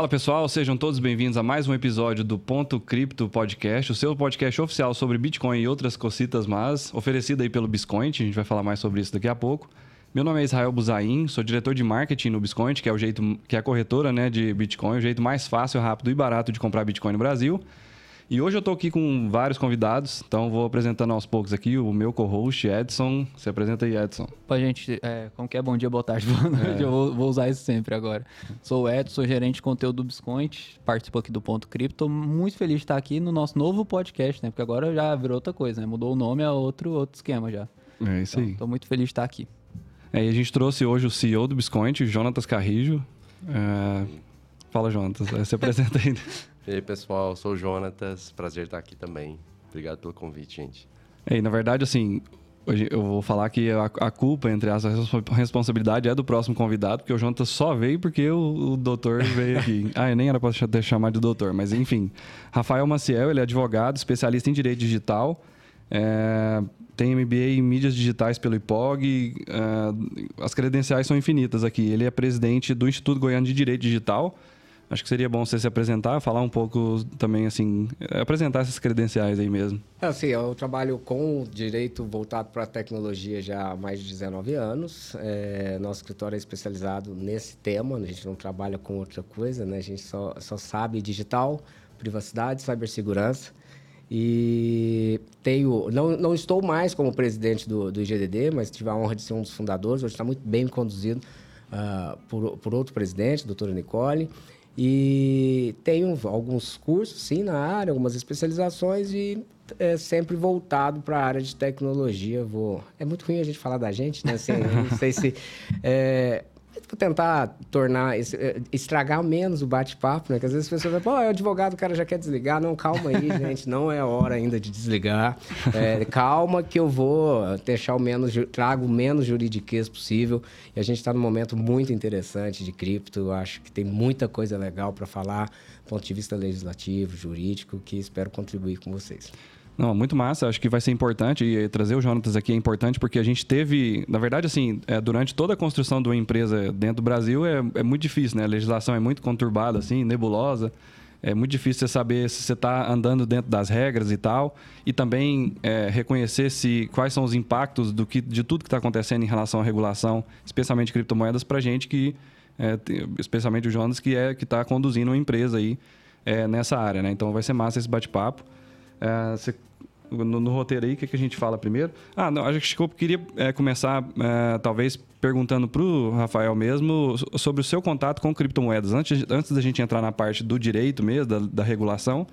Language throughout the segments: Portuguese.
Fala pessoal, sejam todos bem-vindos a mais um episódio do Ponto Cripto Podcast, o seu podcast oficial sobre Bitcoin e outras cocitas mas oferecido aí pelo Biscoint, a gente vai falar mais sobre isso daqui a pouco. Meu nome é Israel Buzain, sou diretor de marketing no Biscoint, que é o jeito que é a corretora, né, de Bitcoin, o jeito mais fácil, rápido e barato de comprar Bitcoin no Brasil. E hoje eu estou aqui com vários convidados, então vou apresentando aos poucos aqui o meu co-host, Edson. Se apresenta aí, Edson. Pra gente, é, como que é bom dia, boa tarde, boa noite, é. eu vou, vou, usar isso sempre agora. Sou o Edson, sou gerente de conteúdo do Biscoint, participo aqui do Ponto Cripto. Tô muito feliz de estar aqui no nosso novo podcast, né? Porque agora já virou outra coisa, né? Mudou o nome a outro, outro esquema já. É isso então, aí. Tô muito feliz de estar aqui. É, e a gente trouxe hoje o CEO do Biscoint, Jonatas Carrijo. É... Fala, Jonatas, é, se apresenta aí. E aí, pessoal, sou o Jonatas, prazer estar aqui também. Obrigado pelo convite, gente. E na verdade, assim, hoje eu vou falar que a, a culpa, entre as a responsabilidade é do próximo convidado, porque o Jonatas só veio porque o, o doutor veio aqui. ah, nem era para chamar de doutor, mas enfim. Rafael Maciel, ele é advogado, especialista em direito digital, é, tem MBA em mídias digitais pelo IPOG, é, as credenciais são infinitas aqui. Ele é presidente do Instituto Goiano de Direito Digital, Acho que seria bom você se apresentar, falar um pouco também, assim, apresentar essas credenciais aí mesmo. É, assim, eu trabalho com direito voltado para a tecnologia já há mais de 19 anos. É, nosso escritório é especializado nesse tema, a gente não trabalha com outra coisa, né? A gente só, só sabe digital, privacidade, cibersegurança. E tenho, não, não estou mais como presidente do, do IGDD, mas tive a honra de ser um dos fundadores. Hoje está muito bem conduzido uh, por, por outro presidente, doutora Nicole. E tenho alguns cursos, sim, na área, algumas especializações e é sempre voltado para a área de tecnologia. Vou... É muito ruim a gente falar da gente, né? Assim, não sei se... É... Vou tentar tornar, é, estragar menos o bate-papo, né? Que às vezes as pessoas falam, pô, é advogado, o cara já quer desligar. Não, calma aí, gente, não é hora ainda de desligar. É, calma que eu vou deixar o menos, trago o menos juridiquês possível. E a gente está num momento muito interessante de cripto. Eu acho que tem muita coisa legal para falar, do ponto de vista legislativo, jurídico, que espero contribuir com vocês. Não, muito massa. Acho que vai ser importante e trazer o Jonatas aqui é importante porque a gente teve, na verdade, assim, é, durante toda a construção de uma empresa dentro do Brasil é, é muito difícil, né? A legislação é muito conturbada, assim, nebulosa. É muito difícil você saber se você está andando dentro das regras e tal. E também é, reconhecer se quais são os impactos do que, de tudo que está acontecendo em relação à regulação, especialmente criptomoedas, para gente que, é, especialmente o Jonas, que é que está conduzindo uma empresa aí é, nessa área, né? Então vai ser massa esse bate-papo. É, você no, no, roteiro aí, o que, que a gente fala primeiro? Ah, não, acho que eu queria é, começar, é, talvez, perguntando para o Rafael mesmo sobre o seu contato com criptomoedas. Antes, antes da gente entrar na parte do direito mesmo, da, da regulação,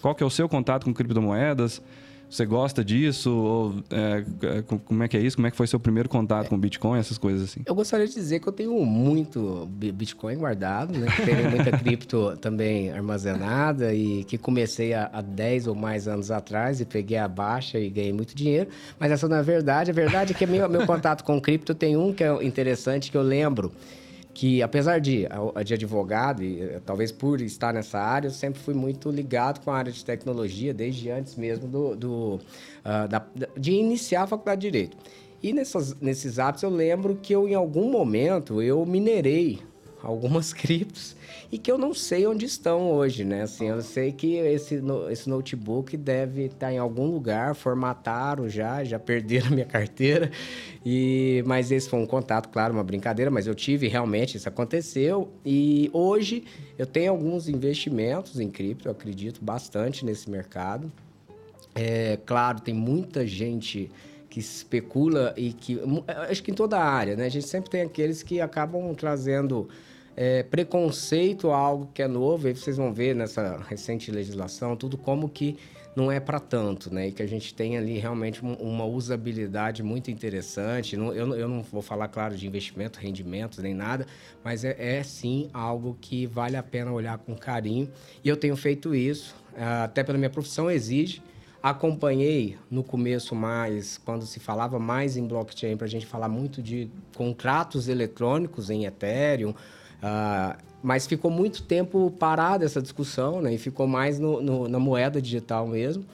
qual que é o seu contato com criptomoedas? Você gosta disso? Ou, é, é como é que é isso? Como é que foi seu primeiro contato com Bitcoin, essas coisas assim? Eu gostaria de dizer que eu tenho muito Bitcoin guardado, né? Tenho muita cripto também armazenada e que comecei há, há 10 ou mais anos atrás e peguei a baixa e ganhei muito dinheiro. Mas essa não é verdade. A verdade é que meu, meu contato com cripto tem um que é interessante que eu lembro que apesar de, de advogado e eh, talvez por estar nessa área, eu sempre fui muito ligado com a área de tecnologia desde antes mesmo do, do uh, da, de iniciar a faculdade de direito. E nessas, nesses atos eu lembro que eu em algum momento eu minerei algumas criptos e que eu não sei onde estão hoje, né? Assim, eu sei que esse, esse notebook deve estar em algum lugar, formataram já, já perderam a minha carteira. E, mas esse foi um contato, claro, uma brincadeira, mas eu tive realmente, isso aconteceu. E hoje eu tenho alguns investimentos em cripto, eu acredito bastante nesse mercado. É claro, tem muita gente que especula e que acho que em toda a área, né? A gente sempre tem aqueles que acabam trazendo é, preconceito a algo que é novo, aí vocês vão ver nessa recente legislação tudo como que não é para tanto, né? E que a gente tem ali realmente uma usabilidade muito interessante. eu, eu não vou falar, claro, de investimento, rendimentos, nem nada, mas é, é sim algo que vale a pena olhar com carinho. E eu tenho feito isso, até pela minha profissão exige. Acompanhei no começo mais, quando se falava mais em blockchain, para a gente falar muito de contratos eletrônicos em Ethereum, Uh, mas ficou muito tempo parada essa discussão, né? E ficou mais no, no, na moeda digital mesmo.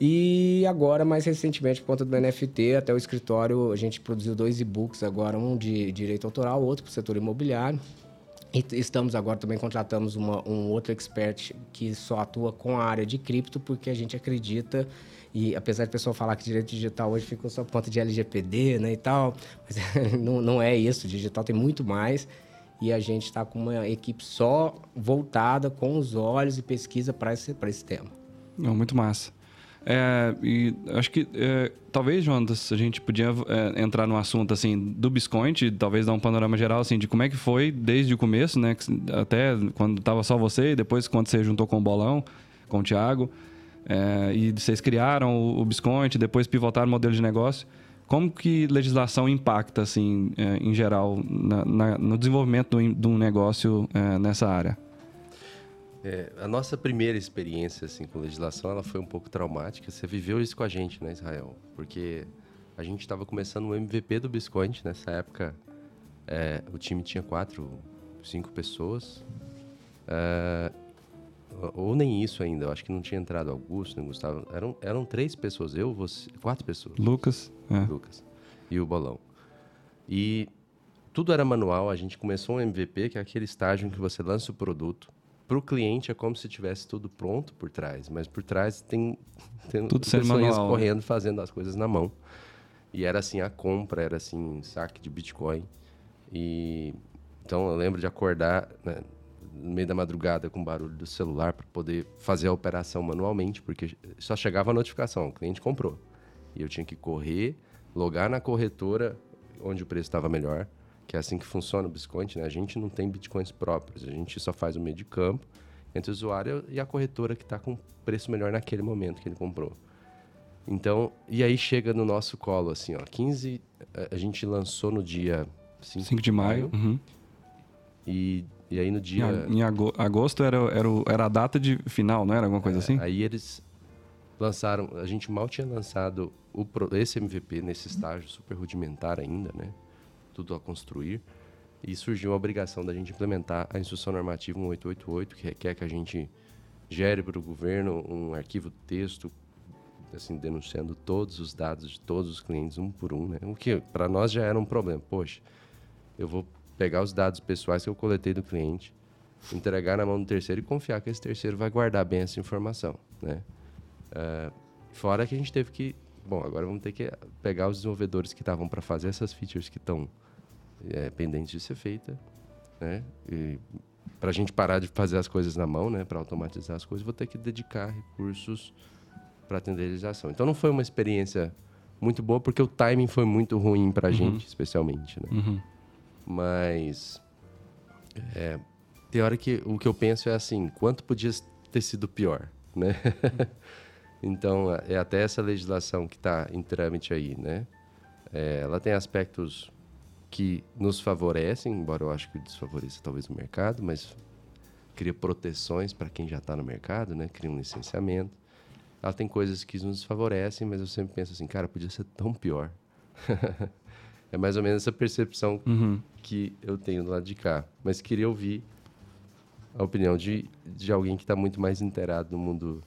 E agora, mais recentemente, por conta do NFT, até o escritório, a gente produziu dois e-books agora, um de direito autoral, outro para o setor imobiliário. E estamos agora também contratamos uma, um outro expert que só atua com a área de cripto, porque a gente acredita e apesar de o pessoal falar que direito digital hoje ficou só por conta de LGPD, né, e tal, mas não, não é isso. Digital tem muito mais e a gente está com uma equipe só voltada com os olhos e pesquisa para esse, esse tema. Não, muito massa. É, e acho que é, talvez, Jonas, a gente podia é, entrar no assunto assim do Biscoint, talvez dar um panorama geral assim de como é que foi desde o começo, né? Até quando estava só você, e depois quando você juntou com o Bolão, com o Thiago, é, e vocês criaram o, o Biscoint, depois pivotaram o modelo de negócio. Como que legislação impacta, assim, é, em geral, na, na, no desenvolvimento de um negócio é, nessa área? É, a nossa primeira experiência assim, com legislação ela foi um pouco traumática. Você viveu isso com a gente, né, Israel? Porque a gente estava começando o MVP do Biscoint. Nessa época, é, o time tinha quatro, cinco pessoas. É, ou nem isso ainda. Eu acho que não tinha entrado Augusto, nem Gustavo. Eram, eram três pessoas. Eu, você, quatro pessoas. Lucas. É. Lucas. E o Bolão. E tudo era manual. A gente começou um MVP, que é aquele estágio em que você lança o produto para o cliente é como se tivesse tudo pronto por trás, mas por trás tem, tem tudo manual, né? correndo, fazendo as coisas na mão. E era assim a compra, era assim saque de Bitcoin. E então eu lembro de acordar né, no meio da madrugada com barulho do celular para poder fazer a operação manualmente, porque só chegava a notificação, o cliente comprou. E eu tinha que correr, logar na corretora onde o preço estava melhor, que é assim que funciona o Biscoint, né? A gente não tem bitcoins próprios, a gente só faz o meio de campo entre o usuário e a corretora que está com preço melhor naquele momento que ele comprou. Então, e aí chega no nosso colo, assim, ó, 15, a gente lançou no dia 5, 5 de maio. Uhum. E, e aí no dia... Em, agosto era, era, era a data de final, não era alguma coisa é, assim? Aí eles lançaram, a gente mal tinha lançado o, esse MVP nesse estágio super rudimentar ainda, né? tudo a construir. E surgiu a obrigação da gente implementar a instrução normativa 1888, que requer que a gente gere para o governo um arquivo texto assim denunciando todos os dados de todos os clientes um por um, né? O que para nós já era um problema. Poxa, eu vou pegar os dados pessoais que eu coletei do cliente, entregar na mão do terceiro e confiar que esse terceiro vai guardar bem essa informação, né? Uh, fora que a gente teve que, bom, agora vamos ter que pegar os desenvolvedores que estavam para fazer essas features que estão é, pendente de ser feita, né? para a gente parar de fazer as coisas na mão, né? Para automatizar as coisas, vou ter que dedicar recursos para realização. Então não foi uma experiência muito boa porque o timing foi muito ruim para a uhum. gente, especialmente, né? Uhum. Mas é, tem hora que o que eu penso é assim, quanto podia ter sido pior, né? então é até essa legislação que está em trâmite aí, né? É, ela tem aspectos que nos favorecem, embora eu acho que desfavoreça talvez o mercado, mas cria proteções para quem já está no mercado, né? Cria um licenciamento. Ela tem coisas que nos favorecem, mas eu sempre penso assim, cara, podia ser tão pior. é mais ou menos essa percepção uhum. que eu tenho do lado de cá. Mas queria ouvir a opinião de, de alguém que está muito mais inteirado no mundo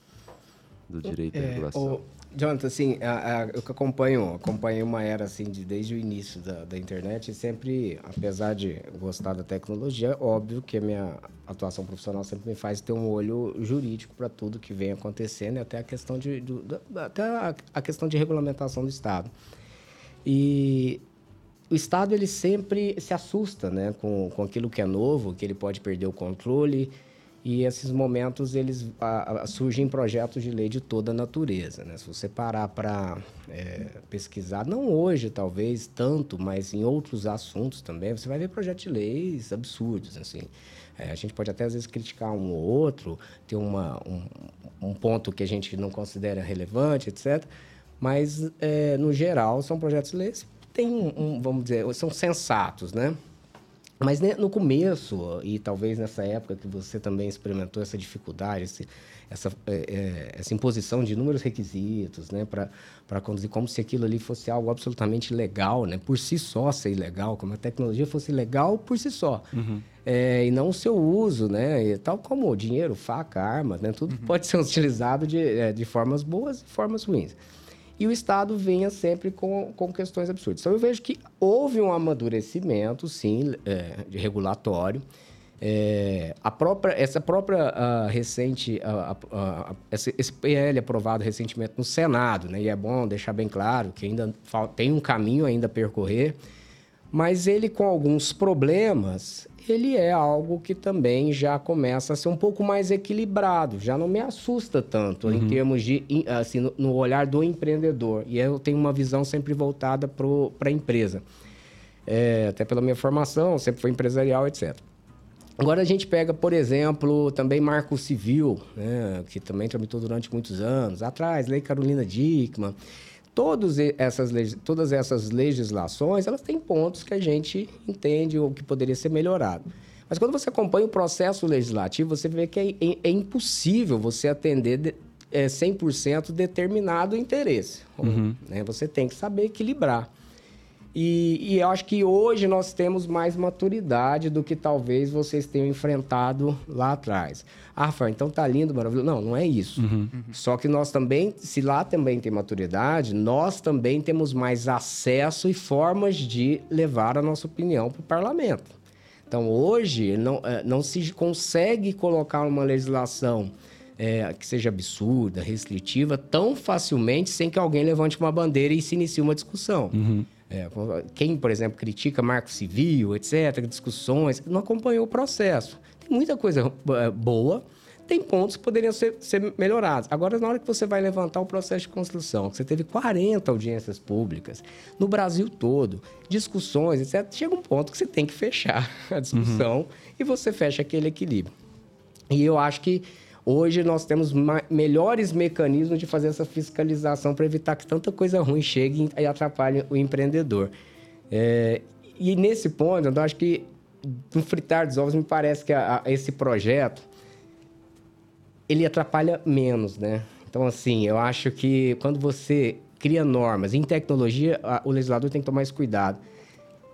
do direito é, da regulação. O Jonathan, assim, a, a, eu acompanho, acompanhei uma era assim de, desde o início da, da internet e sempre, apesar de gostar da tecnologia, óbvio que a minha atuação profissional sempre me faz ter um olho jurídico para tudo que vem acontecendo e até a questão de, do, até a, a questão de regulamentação do Estado. E o Estado ele sempre se assusta, né, com, com aquilo que é novo, que ele pode perder o controle e esses momentos eles a, a, surgem projetos de lei de toda a natureza. Né? Se você parar para é, pesquisar, não hoje talvez tanto, mas em outros assuntos também, você vai ver projetos de leis absurdos. Assim. É, a gente pode até às vezes criticar um ou outro, ter uma, um, um ponto que a gente não considera relevante, etc. Mas, é, no geral, são projetos de leis têm um, um, vamos dizer, são sensatos, né? Mas né, no começo, e talvez nessa época que você também experimentou essa dificuldade, esse, essa, é, é, essa imposição de inúmeros requisitos né, para conduzir, como se aquilo ali fosse algo absolutamente legal, né, por si só ser ilegal, como a tecnologia fosse legal por si só. Uhum. É, e não o seu uso, né, e tal como dinheiro, faca, armas, né, tudo uhum. pode ser utilizado de, é, de formas boas e formas ruins e o Estado vinha sempre com, com questões absurdas. Então, eu vejo que houve um amadurecimento, sim, é, de regulatório. É, a própria, essa própria uh, recente, uh, uh, esse, esse, PL aprovado recentemente no Senado, né? E é bom deixar bem claro que ainda tem um caminho ainda a percorrer, mas ele com alguns problemas, ele é algo que também já começa a ser um pouco mais equilibrado, já não me assusta tanto uhum. em termos de, assim, no, olhar do empreendedor. E eu tenho uma visão sempre voltada para a empresa. É, até pela minha formação, sempre foi empresarial, etc. Agora a gente pega, por exemplo, também Marco Civil, né, que também tramitou durante muitos anos atrás, Lei Carolina Dickmann. Todos essas, todas essas legislações, elas têm pontos que a gente entende o que poderia ser melhorado. Mas quando você acompanha o processo legislativo, você vê que é, é, é impossível você atender de, é, 100% determinado interesse. Uhum. Né? Você tem que saber equilibrar. E, e, eu acho que hoje nós temos mais maturidade do que talvez vocês tenham enfrentado lá atrás. Ah, Rafael, então tá lindo, maravilhoso. Não, não é isso. Uhum. Só que nós também, se lá também tem maturidade, nós também temos mais acesso e formas de levar a nossa opinião para o parlamento. Então, hoje, não, é, não se consegue colocar uma legislação é, que seja absurda, restritiva, tão facilmente sem que alguém levante uma bandeira e se inicie uma discussão. Uhum. É, quem, por exemplo, critica marco civil, etc., discussões, não acompanhou o processo. Tem muita coisa é, boa, tem pontos que poderiam ser, ser, melhorados. Agora, na hora que você vai levantar o processo de construção, que você teve 40 audiências públicas no Brasil todo, discussões, etc., chega um ponto que você tem que fechar a discussão uhum. e você fecha aquele equilíbrio. E eu acho que Hoje nós temos melhores mecanismos de fazer essa fiscalização para evitar que tanta coisa ruim chegue e atrapalhe o empreendedor. É, e nesse ponto, eu acho que no fritar dos ovos me parece que a, a, esse projeto ele atrapalha menos, né? Então, assim, eu acho que quando você cria normas em tecnologia, a, o legislador tem que tomar mais cuidado.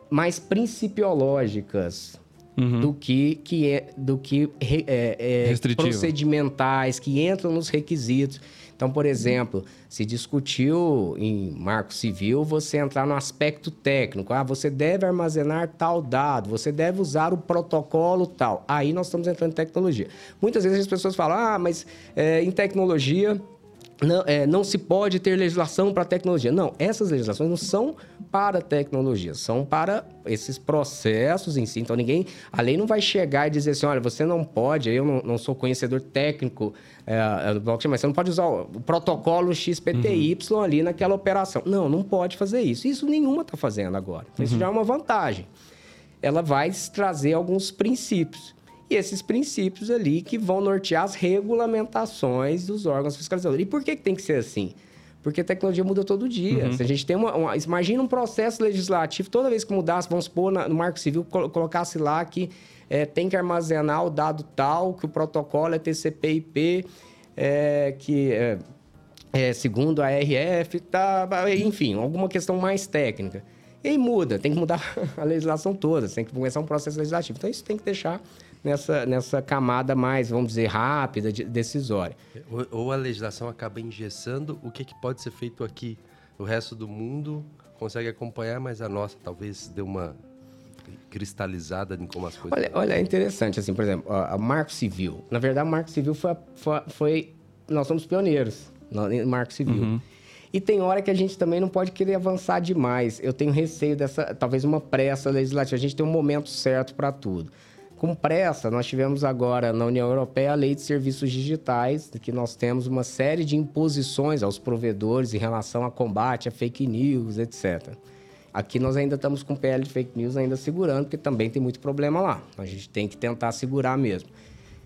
Mais principiológicas, uhum. do que, que, é, do que é, é, procedimentais, que entram nos requisitos. Então, por exemplo, se discutiu em marco civil você entrar no aspecto técnico. Ah, você deve armazenar tal dado, você deve usar o protocolo tal. Aí nós estamos entrando em tecnologia. Muitas vezes as pessoas falam, ah, mas é, em tecnologia não, é, não se pode ter legislação para tecnologia. Não, essas legislações não são para tecnologia, são para esses processos em si. Então, ninguém, a lei não vai chegar e dizer assim: olha, você não pode, eu não, não sou conhecedor técnico é, do blockchain, mas você não pode usar o protocolo XPTY uhum. ali naquela operação. Não, não pode fazer isso. Isso nenhuma está fazendo agora. Então, uhum. Isso já é uma vantagem. Ela vai trazer alguns princípios e esses princípios ali que vão nortear as regulamentações dos órgãos fiscalizadores. E por que, que tem que ser assim? Porque a tecnologia muda todo dia. Uhum. Se a gente tem uma, uma, Imagina um processo legislativo, toda vez que mudasse, vamos supor, na, no Marco Civil, col colocasse lá que é, tem que armazenar o dado tal, que o protocolo é TCP/IP, é, que é, é, segundo a RF, tá, enfim, alguma questão mais técnica. E aí muda, tem que mudar a legislação toda, tem que começar um processo legislativo. Então, isso tem que deixar nessa, nessa camada mais, vamos dizer, rápida, de, decisória. Ou, ou, a legislação acaba engessando o que, que pode ser feito aqui. O resto do mundo consegue acompanhar, mas a nossa talvez dê uma cristalizada em como as coisas... Olha, olha é interessante, assim, por exemplo, a Marco Civil. Na verdade, o Marco Civil foi, foi, foi nós somos pioneiros no Marco Civil. Uhum. E tem hora que a gente também não pode querer avançar demais. Eu tenho receio dessa, talvez uma pressa legislativa. A gente tem um momento certo para tudo. Com pressa, nós tivemos agora na União Europeia a Lei de Serviços Digitais, que nós temos uma série de imposições aos provedores em relação a combate a fake news, etc. Aqui nós ainda estamos com o PL de fake news ainda segurando, porque também tem muito problema lá. A gente tem que tentar segurar mesmo.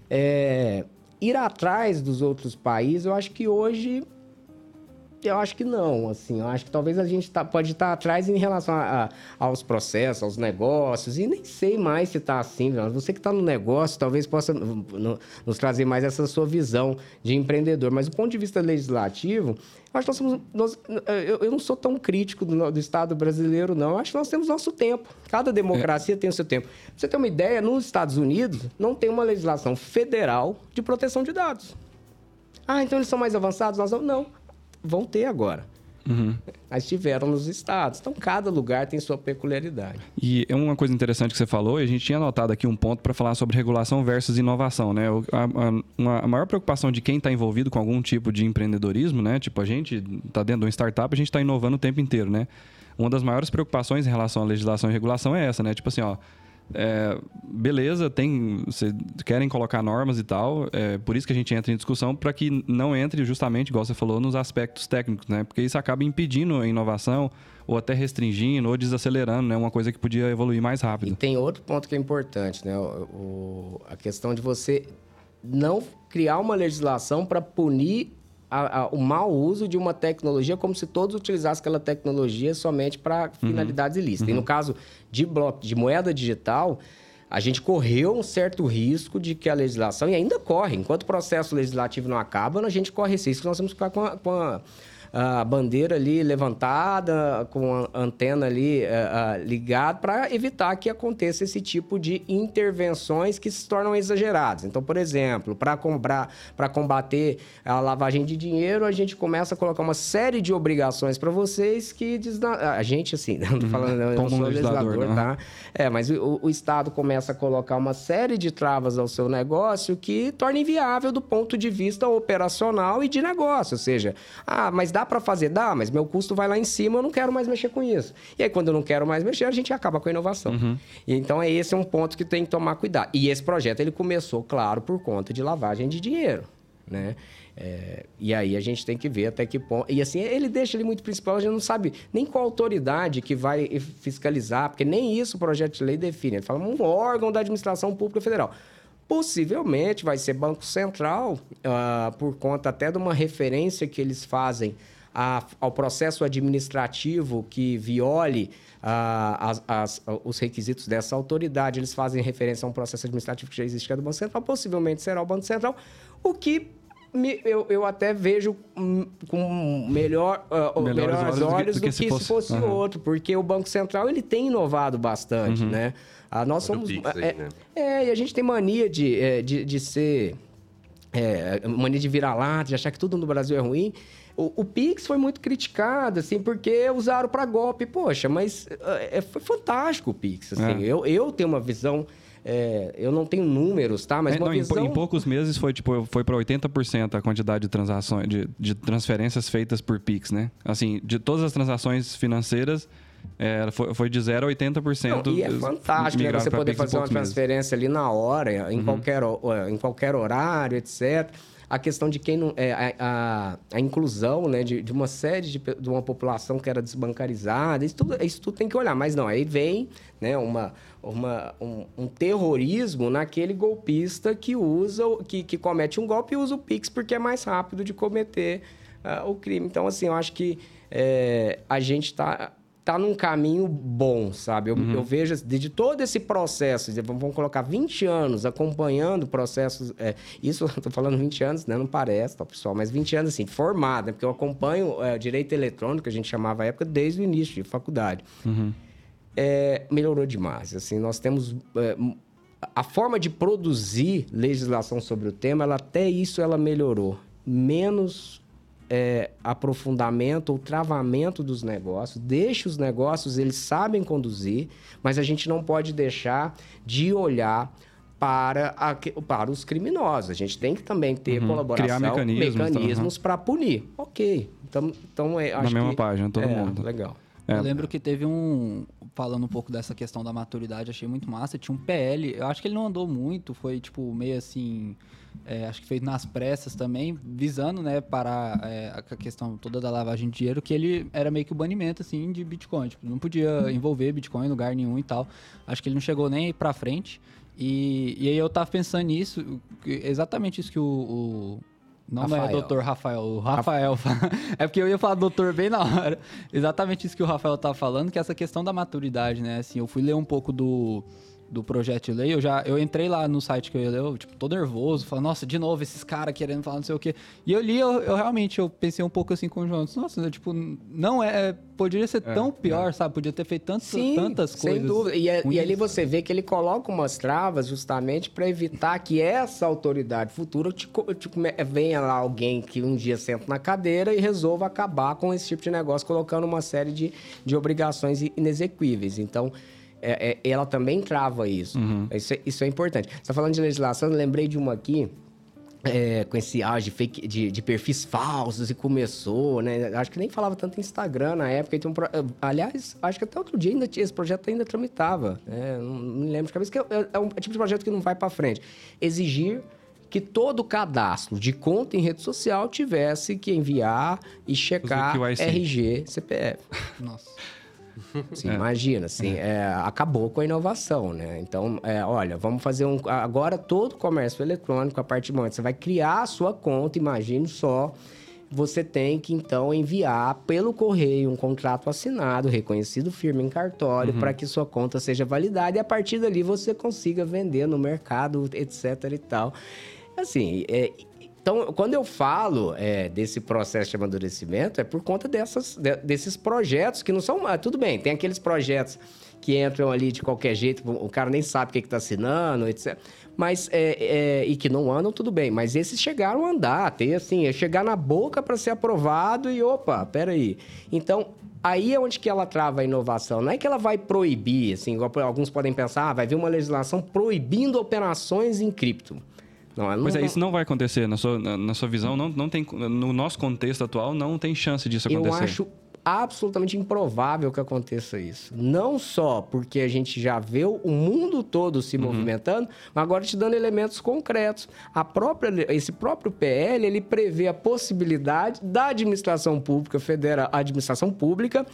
É, ir atrás dos outros países, eu acho que hoje eu acho que não, assim, eu acho que talvez a gente tá, pode estar tá atrás em relação a, a, aos processos, aos negócios, e nem sei mais se está assim, você que está no negócio talvez possa no, nos trazer mais essa sua visão de empreendedor, mas do ponto de vista legislativo, eu acho que nós somos, nós, eu, eu, não sou tão crítico do, do, Estado brasileiro, não, eu acho que nós temos nosso tempo, cada democracia é. tem o seu tempo. Pra você ter uma ideia, nos Estados Unidos não tem uma legislação federal de proteção de dados. Ah, então eles são mais avançados? Nós não. Não vão ter agora. Uhum. Mas tiveram nos estados. Então, cada lugar tem sua peculiaridade. E é uma coisa interessante que você falou, e a gente tinha anotado aqui um ponto para falar sobre regulação versus inovação, né? A, a, uma, a maior preocupação de quem está envolvido com algum tipo de empreendedorismo, né? Tipo, a gente está dentro de uma startup, a gente está inovando o tempo inteiro, né? Uma das maiores preocupações em relação à legislação e regulação é essa, né? Tipo assim, ó, é, beleza, tem, cê, querem colocar normas e tal, é por isso que a gente entra em discussão para que não entre justamente, igual você falou, nos aspectos técnicos, né? Porque isso acaba impedindo a inovação ou até restringindo ou desacelerando, né? Uma coisa que podia evoluir mais rápido. E tem outro ponto que é importante, né? O, o, a questão de você não criar uma legislação para punir a, a, o mau uso de uma tecnologia como se todos utilizassem aquela tecnologia somente para uhum. finalidades uhum. ilícitas. Uhum. E no caso de bloco de moeda digital, a gente correu um certo risco de que a legislação, e ainda corre, enquanto o processo legislativo não acaba, a gente corre esse risco, nós temos que ficar com a, com a a bandeira ali levantada, com a antena ali uh, uh, ligada, para evitar que aconteça esse tipo de intervenções que se tornam exageradas. Então, por exemplo, para combater a lavagem de dinheiro, a gente começa a colocar uma série de obrigações para vocês que desna... a gente, assim, não estou uhum. falando, eu não sou legislador, legislador né? tá? É, mas o, o Estado começa a colocar uma série de travas ao seu negócio que torna inviável do ponto de vista operacional e de negócio. Ou seja, ah, mas dá Dá para fazer? Dá, mas meu custo vai lá em cima, eu não quero mais mexer com isso. E aí, quando eu não quero mais mexer, a gente acaba com a inovação. Uhum. E então, é esse é um ponto que tem que tomar cuidado. E esse projeto, ele começou, claro, por conta de lavagem de dinheiro, né? É, e aí a gente tem que ver até que ponto. E assim, ele deixa ele muito principal, a gente não sabe nem qual autoridade que vai fiscalizar, porque nem isso o projeto de lei define. Ele fala um órgão da administração pública federal. Possivelmente vai ser Banco Central, uh, por conta até de uma referência que eles fazem a, ao processo administrativo que viole uh, as, as, os requisitos dessa autoridade. Eles fazem referência a um processo administrativo que já existe que é do Banco Central. Possivelmente será o Banco Central, o que me, eu, eu até vejo com melhor, uh, melhores, olhos, olhos do que, do que, se fosse, se fosse uhum. outro, porque o Banco Central ele tem inovado bastante, uhum. né? Ah, nós somos. Pix é, aí, né? é, e a gente tem mania de, é, de, de ser. É, mania de virar lata, de achar que tudo no Brasil é ruim. O, o Pix foi muito criticado, assim, porque usaram para golpe. Poxa, mas é, é, foi fantástico o Pix. Assim. É. Eu, eu tenho uma visão. É, eu não tenho números, tá? Mas é, não, visão... em, poucos meses foi tipo foi para 80% a quantidade de transações de, de transferências feitas por Pix, né? Assim, de todas as transações financeiras, é, foi, foi de 0 a 80%. Não, e é fantástico né? você poder fazer uma transferência ali na hora, em, uhum. qualquer, em qualquer horário, etc. A questão de quem não. É, a, a, a inclusão né, de, de uma série de, de uma população que era desbancarizada, isso tudo, isso tudo tem que olhar. Mas não, aí vem né, uma, uma, um, um terrorismo naquele golpista que usa, que, que comete um golpe e usa o Pix porque é mais rápido de cometer uh, o crime. Então, assim, eu acho que é, a gente está tá num caminho bom, sabe? Eu, uhum. eu vejo de todo esse processo, vamos colocar 20 anos acompanhando processos. É, isso eu tô falando 20 anos, né? Não parece, tá, pessoal? Mas 20 anos assim, formado, né? Porque eu acompanho é, direito eletrônico, a gente chamava a época, desde o início de faculdade. Uhum. É, melhorou demais. Assim, nós temos. É, a forma de produzir legislação sobre o tema, ela, até isso ela melhorou. Menos é, aprofundamento ou travamento dos negócios, deixa os negócios, eles sabem conduzir, mas a gente não pode deixar de olhar para, a, para os criminosos. A gente tem que também ter uhum. colaboração, Criar mecanismos, mecanismos uhum. para punir. Ok. Então, então é, Na mesma que, página, todo é, mundo. Legal. É. Eu lembro que teve um. Falando um pouco dessa questão da maturidade, achei muito massa. Tinha um PL, eu acho que ele não andou muito, foi tipo meio assim é, acho que feito nas pressas também, visando, né, para é, a questão toda da lavagem de dinheiro, que ele era meio que o banimento, assim, de Bitcoin. Tipo, não podia envolver Bitcoin em lugar nenhum e tal. Acho que ele não chegou nem para frente. E, e aí eu tava pensando nisso, exatamente isso que o, o não, Rafael. não é doutor Rafael, o Rafael. é porque eu ia falar doutor bem na hora. Exatamente isso que o Rafael tá falando, que é essa questão da maturidade, né? Assim, eu fui ler um pouco do do projeto de lei, eu já eu entrei lá no site que eu ia ler, eu, tipo, tô nervoso, falando, nossa, de novo, esses caras querendo falar não sei o quê. E eu li, eu, eu, realmente, eu pensei um pouco assim com o João, nossa, tipo, não é, poderia ser é, tão pior, é. sabe? Podia ter feito tantas, Sim, tantas coisas. Sem dúvida. E, é, e ali você vê que ele coloca umas travas justamente para evitar que essa autoridade futura te, te, venha lá alguém que um dia senta na cadeira e resolva acabar com esse tipo de negócio, colocando uma série de, de obrigações inexequíveis. Então, é, é, ela também trava isso. Uhum. Isso, é, isso, é importante. Você está falando de legislação, eu lembrei de uma aqui. É, com esse auge fake, de, de, perfis falsos e começou, né? Acho que nem falava tanto em Instagram na época. Então, aliás, acho que até outro dia ainda, esse projeto ainda tramitava. Né? Não, não me lembro de cabeça, que é, é, é um tipo de projeto que não vai para frente. Exigir que todo cadastro de conta em rede social tivesse que enviar e checar RG, CPF. Nossa. É. imagina, assim, é. É, acabou com a inovação, né? Então, é, olha, vamos fazer um. Agora todo comércio eletrônico, a partir do momento você vai criar a sua conta, imagine só. Você tem que então enviar pelo correio um contrato assinado, reconhecido firme em cartório, uhum. para que sua conta seja validada e a partir dali você consiga vender no mercado, etc e tal. Assim, é, então, quando eu falo é, desse processo de amadurecimento, é por conta dessas, de, desses projetos que não são. Ah, tudo bem, tem aqueles projetos que entram ali de qualquer jeito, o cara nem sabe o que está assinando, etc. Mas, é, é, e que não andam, tudo bem. Mas esses chegaram a andar, ter assim, é chegar na boca para ser aprovado e opa, peraí. Então, aí é onde que ela trava a inovação. Não é que ela vai proibir, assim, alguns podem pensar, ah, vai vir uma legislação proibindo operações em cripto. Não, não, Mas é, isso não vai acontecer. Na sua, na, na, sua visão, não, não tem, no nosso contexto atual, não tem chance disso acontecer. Eu acho absolutamente improvável que aconteça isso. Não só porque a gente já vê o mundo todo se uhum. movimentando, mas agora te dando elementos concretos. A própria, esse próprio PL, ele prevê a possibilidade da administração pública, federal, administração pública,